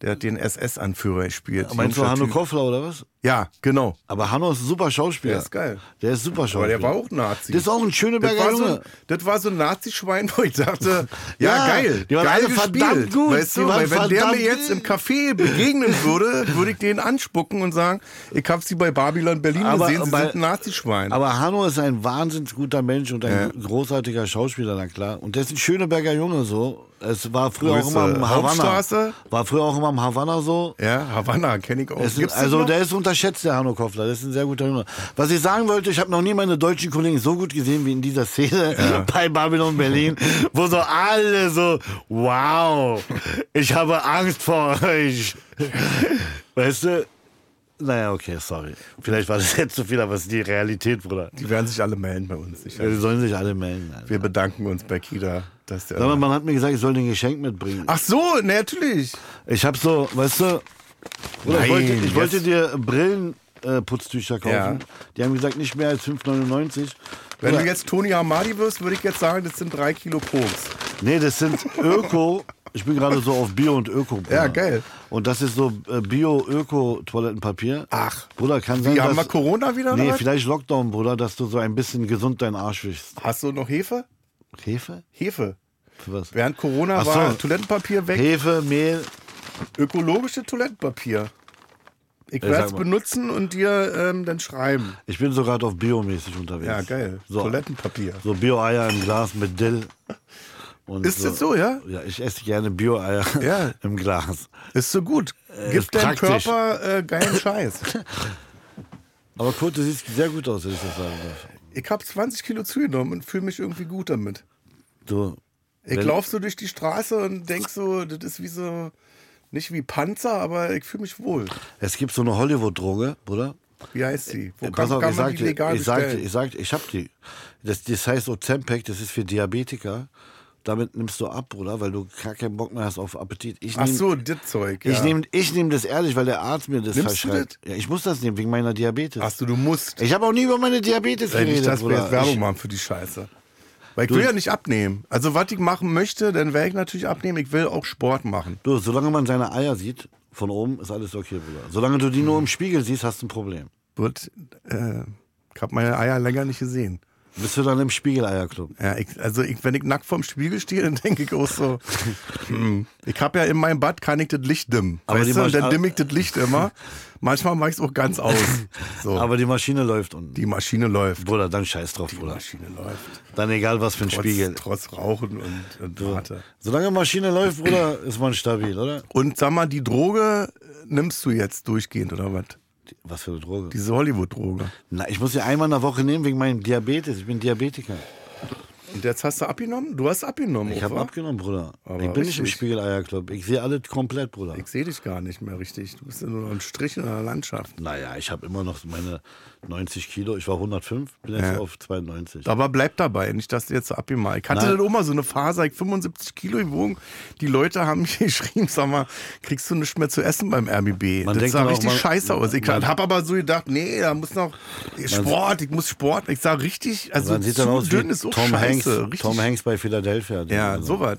Der hat den SS-Anführer gespielt. Meinst du Hanno. Koffler oder was? Ja, genau. Aber Hanno ist ein super Schauspieler. Der ist geil. Der ist super Aber Schauspieler. der war auch Nazi. Das ist auch ein das Schöneberger so, Junge. ein- das war so ein Nazi-Schwein, wo ich dachte, ja, Ja, geil, die waren geil alle gespielt. verdammt gut. Weißt du, weil wenn der mir jetzt im Café begegnen würde, würde ich den anspucken und sagen, ich hab sie bei Babylon Berlin Aber gesehen, sie bei- sind ein Nazi-Schwein. Aber Hanno ist ein wahnsinnig guter Mensch und ein großartiger Schauspieler, na klar. Und der ist ein Schöneberger Junge so. Es war früher auch Grüße. immer im Havanna. Hauptstraße? War früher auch immer im Havanna so. Ja, Havanna kenne ich auch. Es also der ist unterschätzt, der Hanno Koffler. Das ist ein sehr guter Junge. Was ich sagen wollte, ich habe noch nie meine deutschen Kollegen so gut gesehen wie in dieser Szene bei Babylon Berlin, wo so alle so, wow, ich habe Angst vor euch. Weißt du? Naja, okay, sorry. Vielleicht war das jetzt zu viel, aber es ist die Realität, Bruder. Die werden sich alle melden bei uns. sicher. Die sollen sich alle melden. Alter. Wir bedanken uns bei Kida. Der Sag mal, man hat mir gesagt, ich soll ein Geschenk mitbringen. Ach so, natürlich. Ich hab so, weißt du, Bruder, ich wollte, ich wollte dir Brillenputztücher äh, kaufen. Ja. Die haben gesagt, nicht mehr als 5,99. Wenn du jetzt Toni Amadi wirst, würde ich jetzt sagen, das sind drei Kilo Koks. Nee, das sind Öko. Ich bin gerade so auf Bio und Öko. Bruder. Ja, geil. Und das ist so äh, Bio-Öko-Toilettenpapier. Ach. Bruder, kann sein, Wie, haben dass... wir Corona wieder? Nee, oder vielleicht Lockdown, Bruder, dass du so ein bisschen gesund deinen Arsch wischst. Hast du noch Hefe? Hefe? Hefe. Für was? Während Corona Ach so. war Toilettenpapier weg. Hefe, Mehl. Ökologische Toilettenpapier. Ich Ey, werde sag es mal. benutzen und dir ähm, dann schreiben. Ich bin so gerade auf Biomäßig unterwegs. Ja, geil. So, Toilettenpapier. so Bio-Eier im Glas mit Dill. Und Ist das so, ja? Ja, ich esse gerne Bio-Eier Ja. im Glas. Ist so gut. ist Gibt deinem praktisch. Körper äh, geilen Scheiß. Aber Kurt, du siehst sehr gut aus, wenn ich das sagen darf. Ich habe 20 Kilo zugenommen und fühle mich irgendwie gut damit. Du, Ich laufe so durch die Straße und denk so, das ist wie so, nicht wie Panzer, aber ich fühle mich wohl. es gibt so eine Hollywood-Droge, Bruder. Wie heißt sie? Wo Äh, Pass kann, auf, kann ich man sag die dir, legal ich sag dir, bestellen? ich sag dir, ich hab die. Das, das heißt Ozempic, das ist für Diabetiker. Damit nimmst du ab, Bruder, weil du gar keinen Bock mehr hast auf Appetit. Ich Ach nehm- so, das Zeug. Ich ja. nehme ich nehm das ehrlich, weil der Arzt mir das Nimmst du verschreibt. Ja, ich muss das nehmen, wegen meiner Diabetes. Ach so, du musst. Ich habe auch nie über meine Diabetes Ey, geredet, wir Bruder. jetzt Werbung ich, machen für die Scheiße. Weil ich will ja nicht abnehmen. Also, was ich machen möchte, dann werde ich natürlich abnehmen. Ich will auch Sport machen. du, solange man seine Eier sieht, von oben, ist alles okay, Bruder. Solange du die nur im Spiegel siehst, hast du ein Problem. Wird, äh, ich habe meine Eier länger nicht gesehen. Bist du dann im Spiegeleierclub? Ja, ich, also ich, wenn ich nackt vorm Spiegel stehe, dann denke ich auch so, hm, ich habe ja in meinem Bad, kann ich das Licht dimmen. Aber weißt die du? Und dann dimme ich das Licht immer. Manchmal mache ich es auch ganz aus. So, Aber die Maschine läuft und. die Maschine läuft. Bruder, dann scheiß drauf, Die Bruder. Maschine läuft. Dann egal was für ein Trotz, Spiegel. trotz Rauchen und, und Warte. Solange Maschine läuft, Bruder, ist man stabil, oder? Und sag mal, die Droge nimmst du jetzt durchgehend oder was? Was für eine Droge? Diese Hollywood-Droge. Na, ich muss sie einmal in der Woche nehmen wegen meinem Diabetes. Ich bin Diabetiker. Und jetzt hast du abgenommen? Du hast abgenommen, Ich habe abgenommen, Bruder. Aber ich bin nicht im richtig. Spiegeleierclub. Ich sehe alles komplett, Bruder. Ich sehe dich gar nicht mehr richtig. Du bist ja nur noch ein Strich in der Landschaft. Naja, ich habe immer noch meine 90 Kilo. Ich war 105, bin jetzt Ja. auf 92. Aber bleib dabei, nicht, dass du jetzt so abgemacht. Ich hatte Nein. dann auch mal so eine Phase, ich 75 Kilo gewogen. Die Leute haben mich geschrieben, sag mal, kriegst du nichts mehr zu essen beim RBB? Man das denkt sah richtig man- scheiße aus. Ich habe aber so gedacht, nee, da muss noch Sport, ich muss Sport. Ich sah richtig, also zu dünn ist auch Tom scheiße. Hanks, richtig, Tom Hanks bei Philadelphia. Ja, Also, sowas.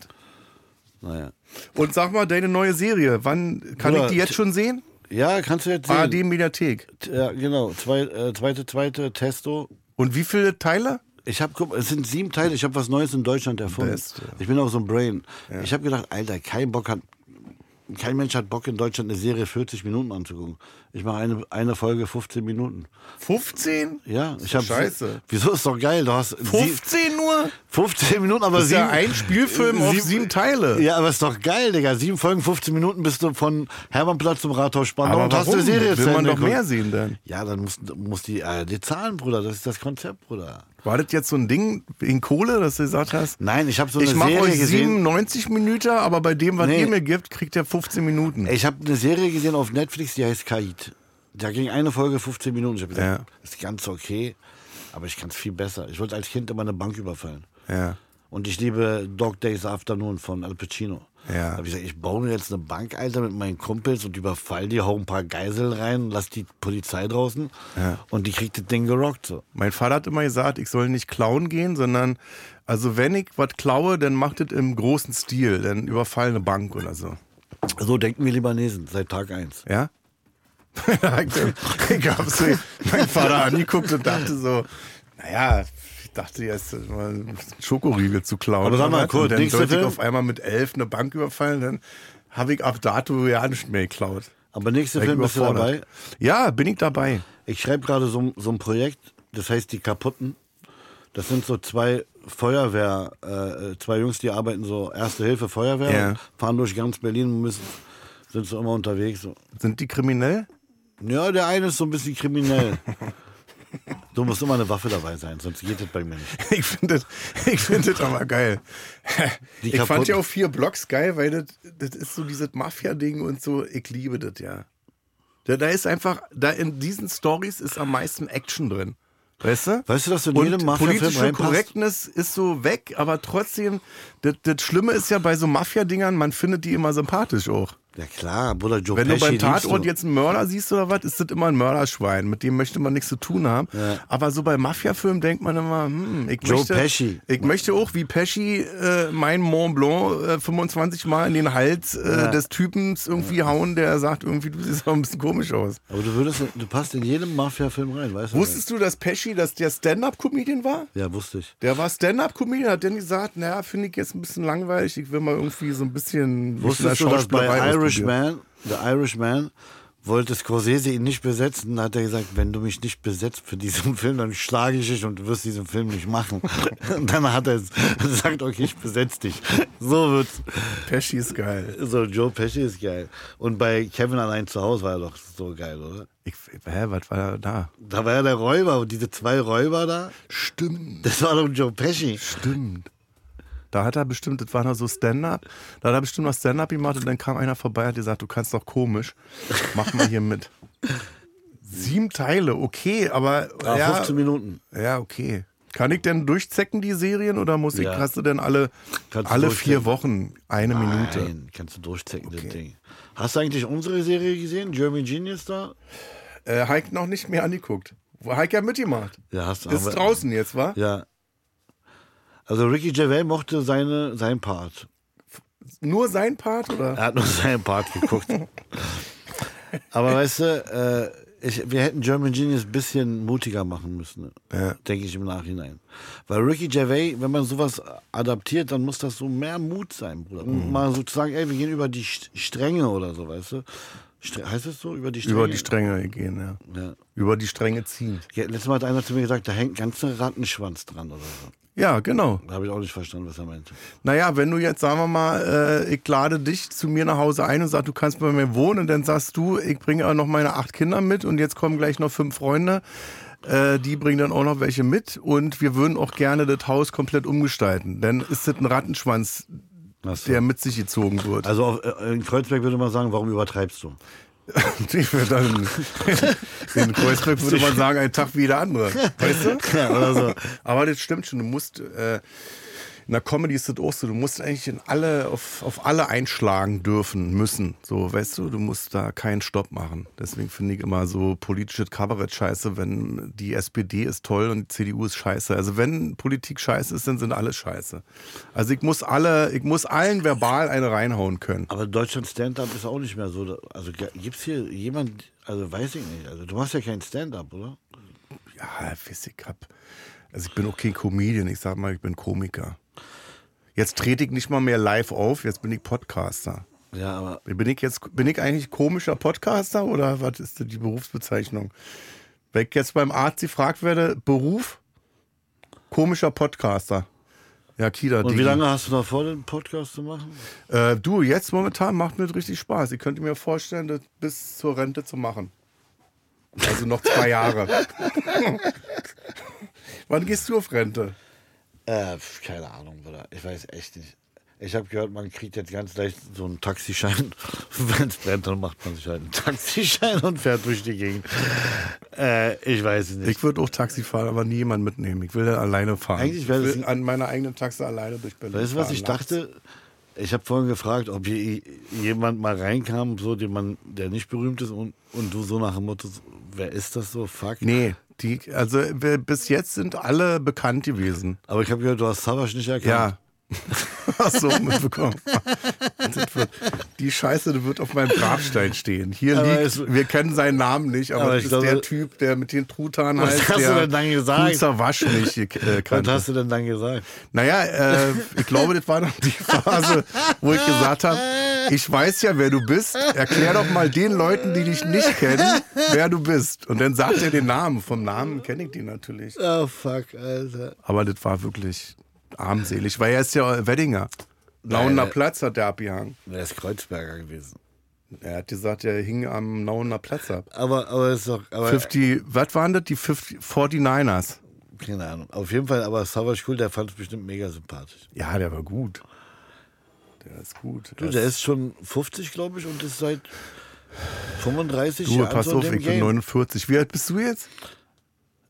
Naja. Und sag mal, deine neue Serie, wann kann Bruder, ich die jetzt schon sehen? Ja, kannst du jetzt sehen. ARD Mediathek. Ja, genau. Zwei, äh, zweite, zweite Testo. Und wie viele Teile? Ich habe, es sind sieben Teile. Ich habe was Neues in Deutschland erfunden. Beste. Ich bin auch so ein Brain. Ich habe gedacht, Alter, kein Bock hat, kein Mensch hat Bock in Deutschland eine Serie 40 Minuten anzugucken. Ich mache eine, eine Folge 15 Minuten. 15? Ja, ich habe. Scheiße. Wieso ist doch geil? Du hast sie- 15 nur? 15 Minuten, aber Das sieben, ja ein Spielfilm auf sieben Teile. Ja, aber ist doch geil, Digga. Sieben Folgen, 15 Minuten bist du von Hermannplatz zum Rathaus Spandau Aber und hast warum? eine Serie Will man doch mehr sehen dann. Ja, dann muss, muss die ARD zahlen, Bruder. Das ist das Konzept, Bruder. War das jetzt so ein Ding wegen Kohle, dass du gesagt hast? Nein, ich habe so eine ich mache Serie euch gesehen. 97 Minuten, aber bei dem, was Nee. ihr mir gibt, kriegt ihr 15 Minuten. Ich habe eine Serie gesehen auf Netflix, die heißt Kaid. Da ging eine Folge 15 Minuten. Ich habe gesagt, Ja. ist ganz okay, aber ich kann es viel besser. Ich wollte als Kind immer eine Bank überfallen. Ja. Und ich liebe Dog Days Afternoon von Al Pacino. Ja. Da habe ich gesagt, ich baue mir jetzt eine Bank, Alter, mit meinen Kumpels und überfall die, hau ein paar Geiseln rein, lass die Polizei draußen und die kriegt das Ding gerockt. So. Mein Vater hat immer gesagt, ich soll nicht klauen gehen, sondern, also wenn ich was klaue, dann macht es im großen Stil, dann überfall eine Bank oder so. So denken wir Libanesen seit Tag eins. Ja? ich habe so meinen Vater angeguckt und dachte so, naja, ich dachte jetzt mal Schokoriegel zu klauen. Aber sag mal kurz, dann sollte ich auf einmal mit elf eine Bank überfallen, dann habe ich ab dato ja nicht mehr geklaut. Aber ich Film bist du dabei. Ja, bin ich dabei. Ich schreibe gerade so, so ein Projekt, das heißt Die Kaputten. Das sind so zwei Feuerwehr, äh, zwei Jungs, die arbeiten so Erste Hilfe Feuerwehr, Ja. fahren durch ganz Berlin und müssen, sind so immer unterwegs. So. Sind die kriminell? Ja, der eine ist so ein bisschen kriminell. Du musst immer eine Waffe dabei sein, sonst geht das bei mir nicht. Ich finde das, ich find das aber geil. Die ich fand ja auch vier Blocks geil, weil das, das ist so dieses Mafia-Ding und so. Ich liebe das ja. Da, da ist einfach, da in diesen Stories ist am meisten Action drin. Weißt du? Weißt du, dass du in jedem Mafia-Film politische? Korrektness ist so weg, aber trotzdem, das, das Schlimme ist ja bei so Mafia-Dingern, man findet die immer sympathisch auch. Ja klar, Bruder Joe Wenn du Pesci beim liebst Tatort du. jetzt einen Mörder siehst oder was, ist das immer ein Mörderschwein. Mit dem möchte man nichts zu tun haben. Aber so bei Mafia-Filmen denkt man immer, hm, ich Joe möchte, Pesci. ich möchte auch wie Pesci äh, mein Mont Blanc äh, 25 Mal in den Hals äh, des Typens irgendwie hauen, der sagt irgendwie, du siehst auch ein bisschen komisch aus. Aber du würdest, du passt in jedem Mafia-Film rein, weißt du? Wusstest du, dass Pesci, dass der Stand-Up-Comedian war? Ja, wusste ich. Der war Stand-Up-Comedian, hat dann gesagt, naja, finde ich jetzt ein bisschen langweilig, ich will mal irgendwie so ein bisschen Wusstest du, dass bei ausprobieren. Irishman, der Irishman, wollte Scorsese ihn nicht besetzen, dann hat er gesagt, wenn du mich nicht besetzt für diesen Film, dann schlage ich dich und du wirst diesen Film nicht machen. Und dann hat er gesagt, okay, ich besetze dich. So wird's. Pesci ist geil. So, Joe Pesci ist geil. Und bei Kevin allein zu Hause war er doch so geil, oder? Ich, hä, was war da? Da war ja der Räuber und diese zwei Räuber da, Stimmt. das war doch Joe Pesci. Stimmt. Da hat er bestimmt, das war noch so Stand-up, da hat er bestimmt noch Stand-up gemacht und dann kam einer vorbei und hat gesagt, du kannst doch komisch, mach mal hier mit. Sieben Teile, okay, aber Ah, ja, 15 Minuten. ja, okay. Kann ich denn durchzecken die Serien oder muss ich, Ja. hast du denn alle, Kannst alle vier Wochen eine Minute? Nein, kannst du durchzecken, das Ding. Hast du eigentlich unsere Serie gesehen, Jeremy Genius da? Äh, Heike noch nicht mehr angeguckt. Wo Heike ja mitgemacht. Ja, hast du. Ist draußen jetzt, wa? Ja. Also Ricky Gervais mochte seine, seinen Part. Nur sein Part oder? Er hat nur seinen Part geguckt. Aber weißt du, äh, ich, wir hätten German Genius ein bisschen mutiger machen müssen, Ja. denke ich im Nachhinein. Weil Ricky Gervais, wenn man sowas adaptiert, dann muss das so mehr Mut sein, Bruder. Mhm. Mal so zu sagen, ey, wir gehen über die St- Stränge oder so, weißt du? Stre heißt es so? Über die Stränge? Über die Stränge gehen, ja. Ja. Über die Stränge ziehen. Ja, letztes Mal hat einer zu mir gesagt, da hängt ein ganzer Rattenschwanz dran oder so. Ja, genau. Da habe ich auch nicht verstanden, was er meinte. Naja, wenn du jetzt, sagen wir mal, äh, ich lade dich zu mir nach Hause ein und sag, du kannst bei mir wohnen, dann sagst du, ich bringe auch noch meine acht Kinder mit und jetzt kommen gleich noch fünf Freunde. Äh, die bringen dann auch noch welche mit und wir würden auch gerne das Haus komplett umgestalten. Dann ist das ein Rattenschwanz, so. der mit sich gezogen wird. Also auf, äh, in Kreuzberg würde man sagen, warum übertreibst du? Ich würde dann, in Kreuzberg würde man sagen, ein Tag wie der andere. Weißt du? Ja, oder so. Aber das stimmt schon. Du musst, äh, in der Comedy ist das auch so, du musst eigentlich in alle, auf, auf alle einschlagen dürfen, müssen. So, weißt du, du musst da keinen Stopp machen. Deswegen finde ich immer so politisches Kabarett scheiße, wenn die SPD ist toll und die CDU ist scheiße. Also wenn Politik scheiße ist, dann sind alle scheiße. Also ich muss alle, ich muss allen verbal eine reinhauen können. Aber Deutschland Stand-Up ist auch nicht mehr so. Also gibt es hier jemand, also weiß ich nicht. Also du machst ja kein Stand-Up, oder? Ja, weiß ich hab. Also ich bin auch kein Comedian, ich sag mal, ich bin Komiker. Jetzt trete ich nicht mal mehr live auf, jetzt bin ich Podcaster. Ja, aber Bin ich jetzt, bin ich eigentlich komischer Podcaster oder was ist denn die Berufsbezeichnung? Wenn ich jetzt beim Arzt gefragt werde, Beruf? Komischer Podcaster. Ja, Kida. und wie lange hast du noch vor, den Podcast zu machen? Äh, du, jetzt momentan macht mir richtig Spaß. Ich könnte mir vorstellen, das bis zur Rente zu machen. Also noch zwei Jahre. Wann gehst du auf Rente? Äh, keine Ahnung, Bruder. Ich weiß echt nicht. Ich habe gehört, man kriegt jetzt ganz leicht so einen Taxischein. Wenn es brennt, dann macht man sich halt einen Taxischein und fährt durch die Gegend. Äh, ich weiß es nicht. Ich würde auch Taxi fahren, aber nie jemanden mitnehmen. Ich will dann alleine fahren. Eigentlich ich wäre will ein- an meiner eigenen Taxe alleine durch Berlin Weißt du, was ich dachte? Ich habe vorhin gefragt, ob hier jemand mal reinkam, so den man, der nicht berühmt ist und, und du so nach dem Motto, wer ist das so? Fuck. Nee, die, also bis jetzt sind alle bekannt gewesen. Aber ich habe gehört, du hast Savage nicht erkannt. Ja. Hast du auch mitbekommen. Die Scheiße die wird auf meinem Grabstein stehen. Hier Aber liegt, es- wir kennen seinen Namen nicht, aber, Aber das ist glaube- der Typ, der mit den Truthahn Was heißt, hast du der denn dann gesagt? Kunzer Wasch nicht äh, Was hast du denn dann gesagt? Naja, äh, ich glaube, das war noch die Phase, wo ich gesagt habe, ich weiß ja, wer du bist. Erklär doch mal den Leuten, die dich nicht kennen, wer du bist. Und dann sagt er den Namen. Vom Namen kenne ich den natürlich. Oh, fuck, Alter. Aber das war wirklich armselig, weil er ist ja Weddinger. Nauener Platz hat der abgehangen. Der ist Kreuzberger gewesen. Er hat gesagt, er hing am Nauener Platz ab. Aber, aber ist doch, aber, 50, was waren das? Die 50, 49ers. keine Ahnung. Auf jeden Fall, aber Savage Cool, der fand es bestimmt mega sympathisch. Ja, der war gut. Der ist gut. Du, der ist schon 50, glaube ich, und ist seit 35 Du, Jahren pass so in auf, ich bin Game. 49. Wie alt bist du jetzt?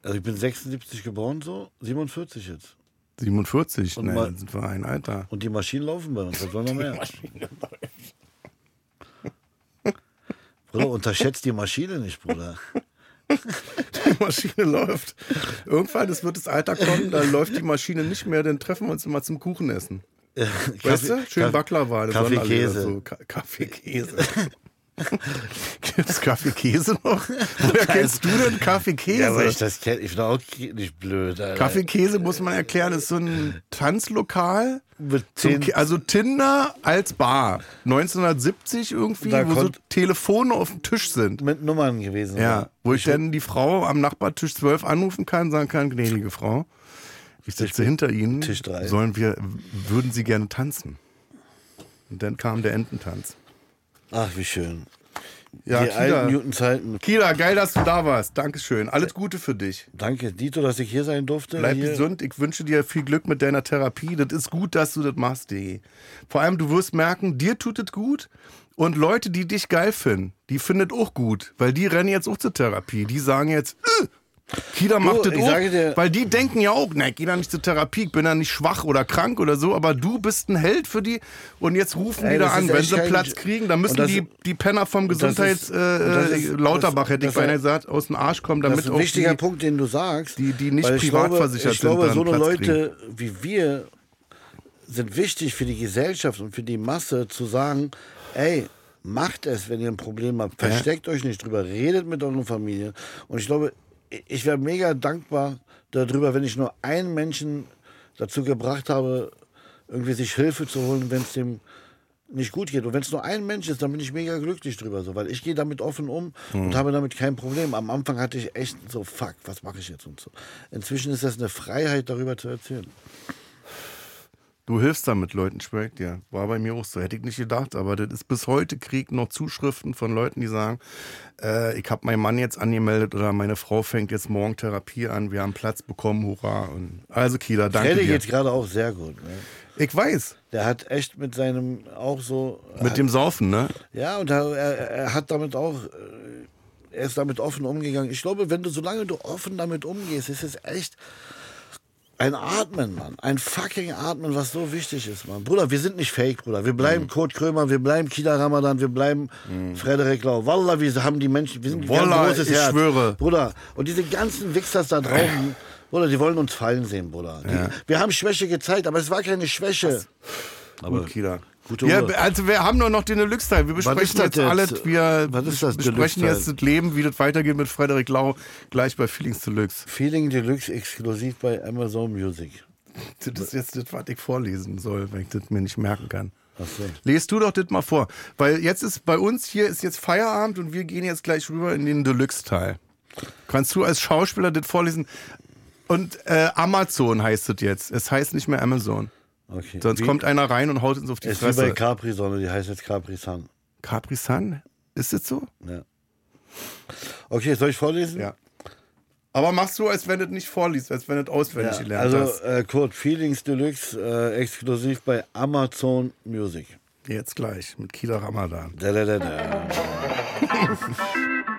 Also ich bin 76 geboren, so 47 jetzt. 47. Und Nein, dann sind wir ein Alter. Und die Maschinen laufen bei uns, was wollen wir mehr? Bruder, unterschätzt die Maschine nicht, Bruder. Die Maschine läuft. Irgendwann, es wird das Alter kommen, da läuft die Maschine nicht mehr, dann treffen wir uns immer zum Kuchenessen. Weißt du? Schön Baklava. Kaffee, Käse. So. Ka Kaffee, Käse. Gibt es Kaffee, Käse noch? Woher kennst du denn Kaffee, Käse? Ja, weil ich das kenne. Ich bin auch nicht blöd. Alter. Kaffee, Käse muss man erklären, ist so ein Tanzlokal. Zum also Tinder als Bar. 1970 irgendwie, Da wo so Telefone auf dem Tisch sind. mit Nummern gewesen. Ja, wo ich dann die Frau am Nachbartisch 12 anrufen kann, sagen kann, gnädige Frau, ich sitze hinter Ihnen, Tisch drei. sollen wir, würden Sie gerne tanzen? Und dann kam der Ententanz. Ach, wie schön. Ja, die Kida, alten Newton-Zeiten. Kida, geil, dass du da warst. Dankeschön. Alles Gute für dich. Danke, Dito, dass ich hier sein durfte. Bleib hier. gesund. Ich wünsche dir viel Glück mit deiner Therapie. Das ist gut, dass du das machst, Digi. Vor allem, du wirst merken, dir tut es gut. Und Leute, die dich geil finden, die finden es auch gut. Weil die rennen jetzt auch zur Therapie. Die sagen jetzt, äh, Kida macht das ich auch. weil die denken ja auch, ne, geh da nicht zur Therapie, ich bin da nicht schwach oder krank oder so. Aber du bist ein Held für die. Und jetzt rufen Ey, die da das an. ist Wenn sie Platz kriegen, dann müssen das- die, die Penner vom das ist- Gesundheits... und das äh, ist- Lauterbach, das- hätte ich das- beinahe gesagt, aus dem Arsch kommen, Das damit ist ein auch wichtiger die, Punkt, den du sagst. die- die nicht weil ich privat glaube, versichert ich glaube, sind, so eine Leute wie wir sind wichtig für die Gesellschaft und für die Masse zu sagen, ey, macht es, wenn ihr ein Problem habt. Versteckt euch nicht drüber, redet mit euren Familien. Und ich glaube, ich wäre mega dankbar darüber, wenn ich nur einen Menschen dazu gebracht habe, irgendwie sich Hilfe zu holen, wenn es dem nicht gut geht. Und wenn es nur ein Mensch ist, dann bin ich mega glücklich drüber, so, weil ich gehe damit offen um und habe damit kein Problem. Am Anfang hatte ich echt so, fuck, was mache ich jetzt und so. Inzwischen ist das eine Freiheit, darüber zu erzählen. Du hilfst damit Leuten, ich dir. War bei mir auch so. Hätte ich nicht gedacht, aber das ist bis heute Krieg noch Zuschriften von Leuten, die sagen, äh, ich habe meinen Mann jetzt angemeldet oder meine Frau fängt jetzt morgen Therapie an, wir haben Platz bekommen, hurra. Und also Kieler, danke Freddy dir. geht gerade auch sehr gut. Ne? Ich weiß, Der hat echt mit seinem auch so. mit dem Saufen, ne? Ja, und er, er, er hat damit auch. äh, Er ist damit offen umgegangen. Ich glaube, wenn du, solange du offen damit umgehst, ist es echt ein Atmen, Mann. Ein fucking Atmen, was so wichtig ist, Mann. Bruder, wir sind nicht fake, Bruder. Wir bleiben Mhm. Kurt Krömer, wir bleiben Kida Ramadan, wir bleiben Frederik Lau. Wallah, wir haben die Menschen, wir sind Wallah, ein großes ich Herz. schwöre. Bruder, und diese ganzen Wichsers da draußen, Bruder, die wollen uns fallen sehen, Bruder. Die, Wir haben Schwäche gezeigt, aber es war keine Schwäche. Gut, Kieler. Gute Ja, also wir haben nur noch den Deluxe-Teil. Wir besprechen jetzt jetzt? alles. Wir besprechen jetzt das Leben, wie das weitergeht mit Frederik Lau, gleich bei Feelings Deluxe. Feeling Deluxe exklusiv bei Amazon Music. Das ist jetzt das, was ich vorlesen soll, wenn ich das mir nicht merken kann. So. Lest du doch das mal vor. Weil jetzt ist bei uns hier ist jetzt Feierabend und wir gehen jetzt gleich rüber in den Deluxe-Teil. Kannst du als Schauspieler das vorlesen? Und äh, Amazon heißt es jetzt. Es heißt nicht mehr Amazon. Okay. Sonst Wie- kommt einer rein und haut uns auf die Es ist wie bei Fresse. Capri Sonne, die heißt jetzt Capri Sun. Capri Sun? Ist das so? Ja. Okay, soll ich vorlesen? Ja. Aber machst du, als wenn du es nicht vorliest, als wenn du es auswendig Ja, gelernt also hast. äh, Code Feelings Deluxe äh, exklusiv bei Amazon Music. Jetzt gleich mit Kieler Ramadan. Da, da, da, da.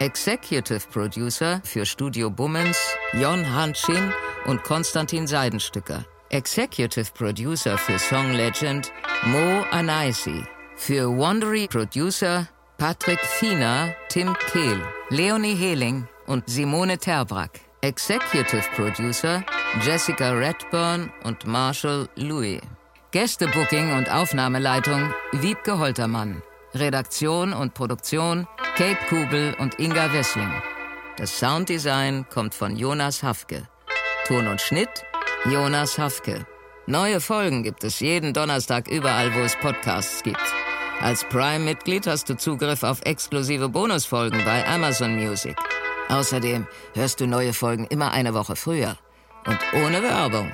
Executive Producer für Studio Bummens Jon Hanschin und Konstantin Seidenstücker. Executive Producer für Song Legend Mo Anaisi. Für Wandery Producer Patrick Fiener, Tim Kehl, Leonie Heling und Simone Terbrack. Executive Producer Jessica Redburn und Marshall Louis. Gästebooking und Aufnahmeleitung Wiebke Holtermann. Redaktion und Produktion Kate Kubel und Inga Wessling. Das Sounddesign kommt von Jonas Hafke. Ton und Schnitt Jonas Hafke. Neue Folgen gibt es jeden Donnerstag überall, wo es Podcasts gibt. Als Prime-Mitglied hast du Zugriff auf exklusive Bonusfolgen bei Amazon Music. Außerdem hörst du neue Folgen immer eine Woche früher und ohne Werbung.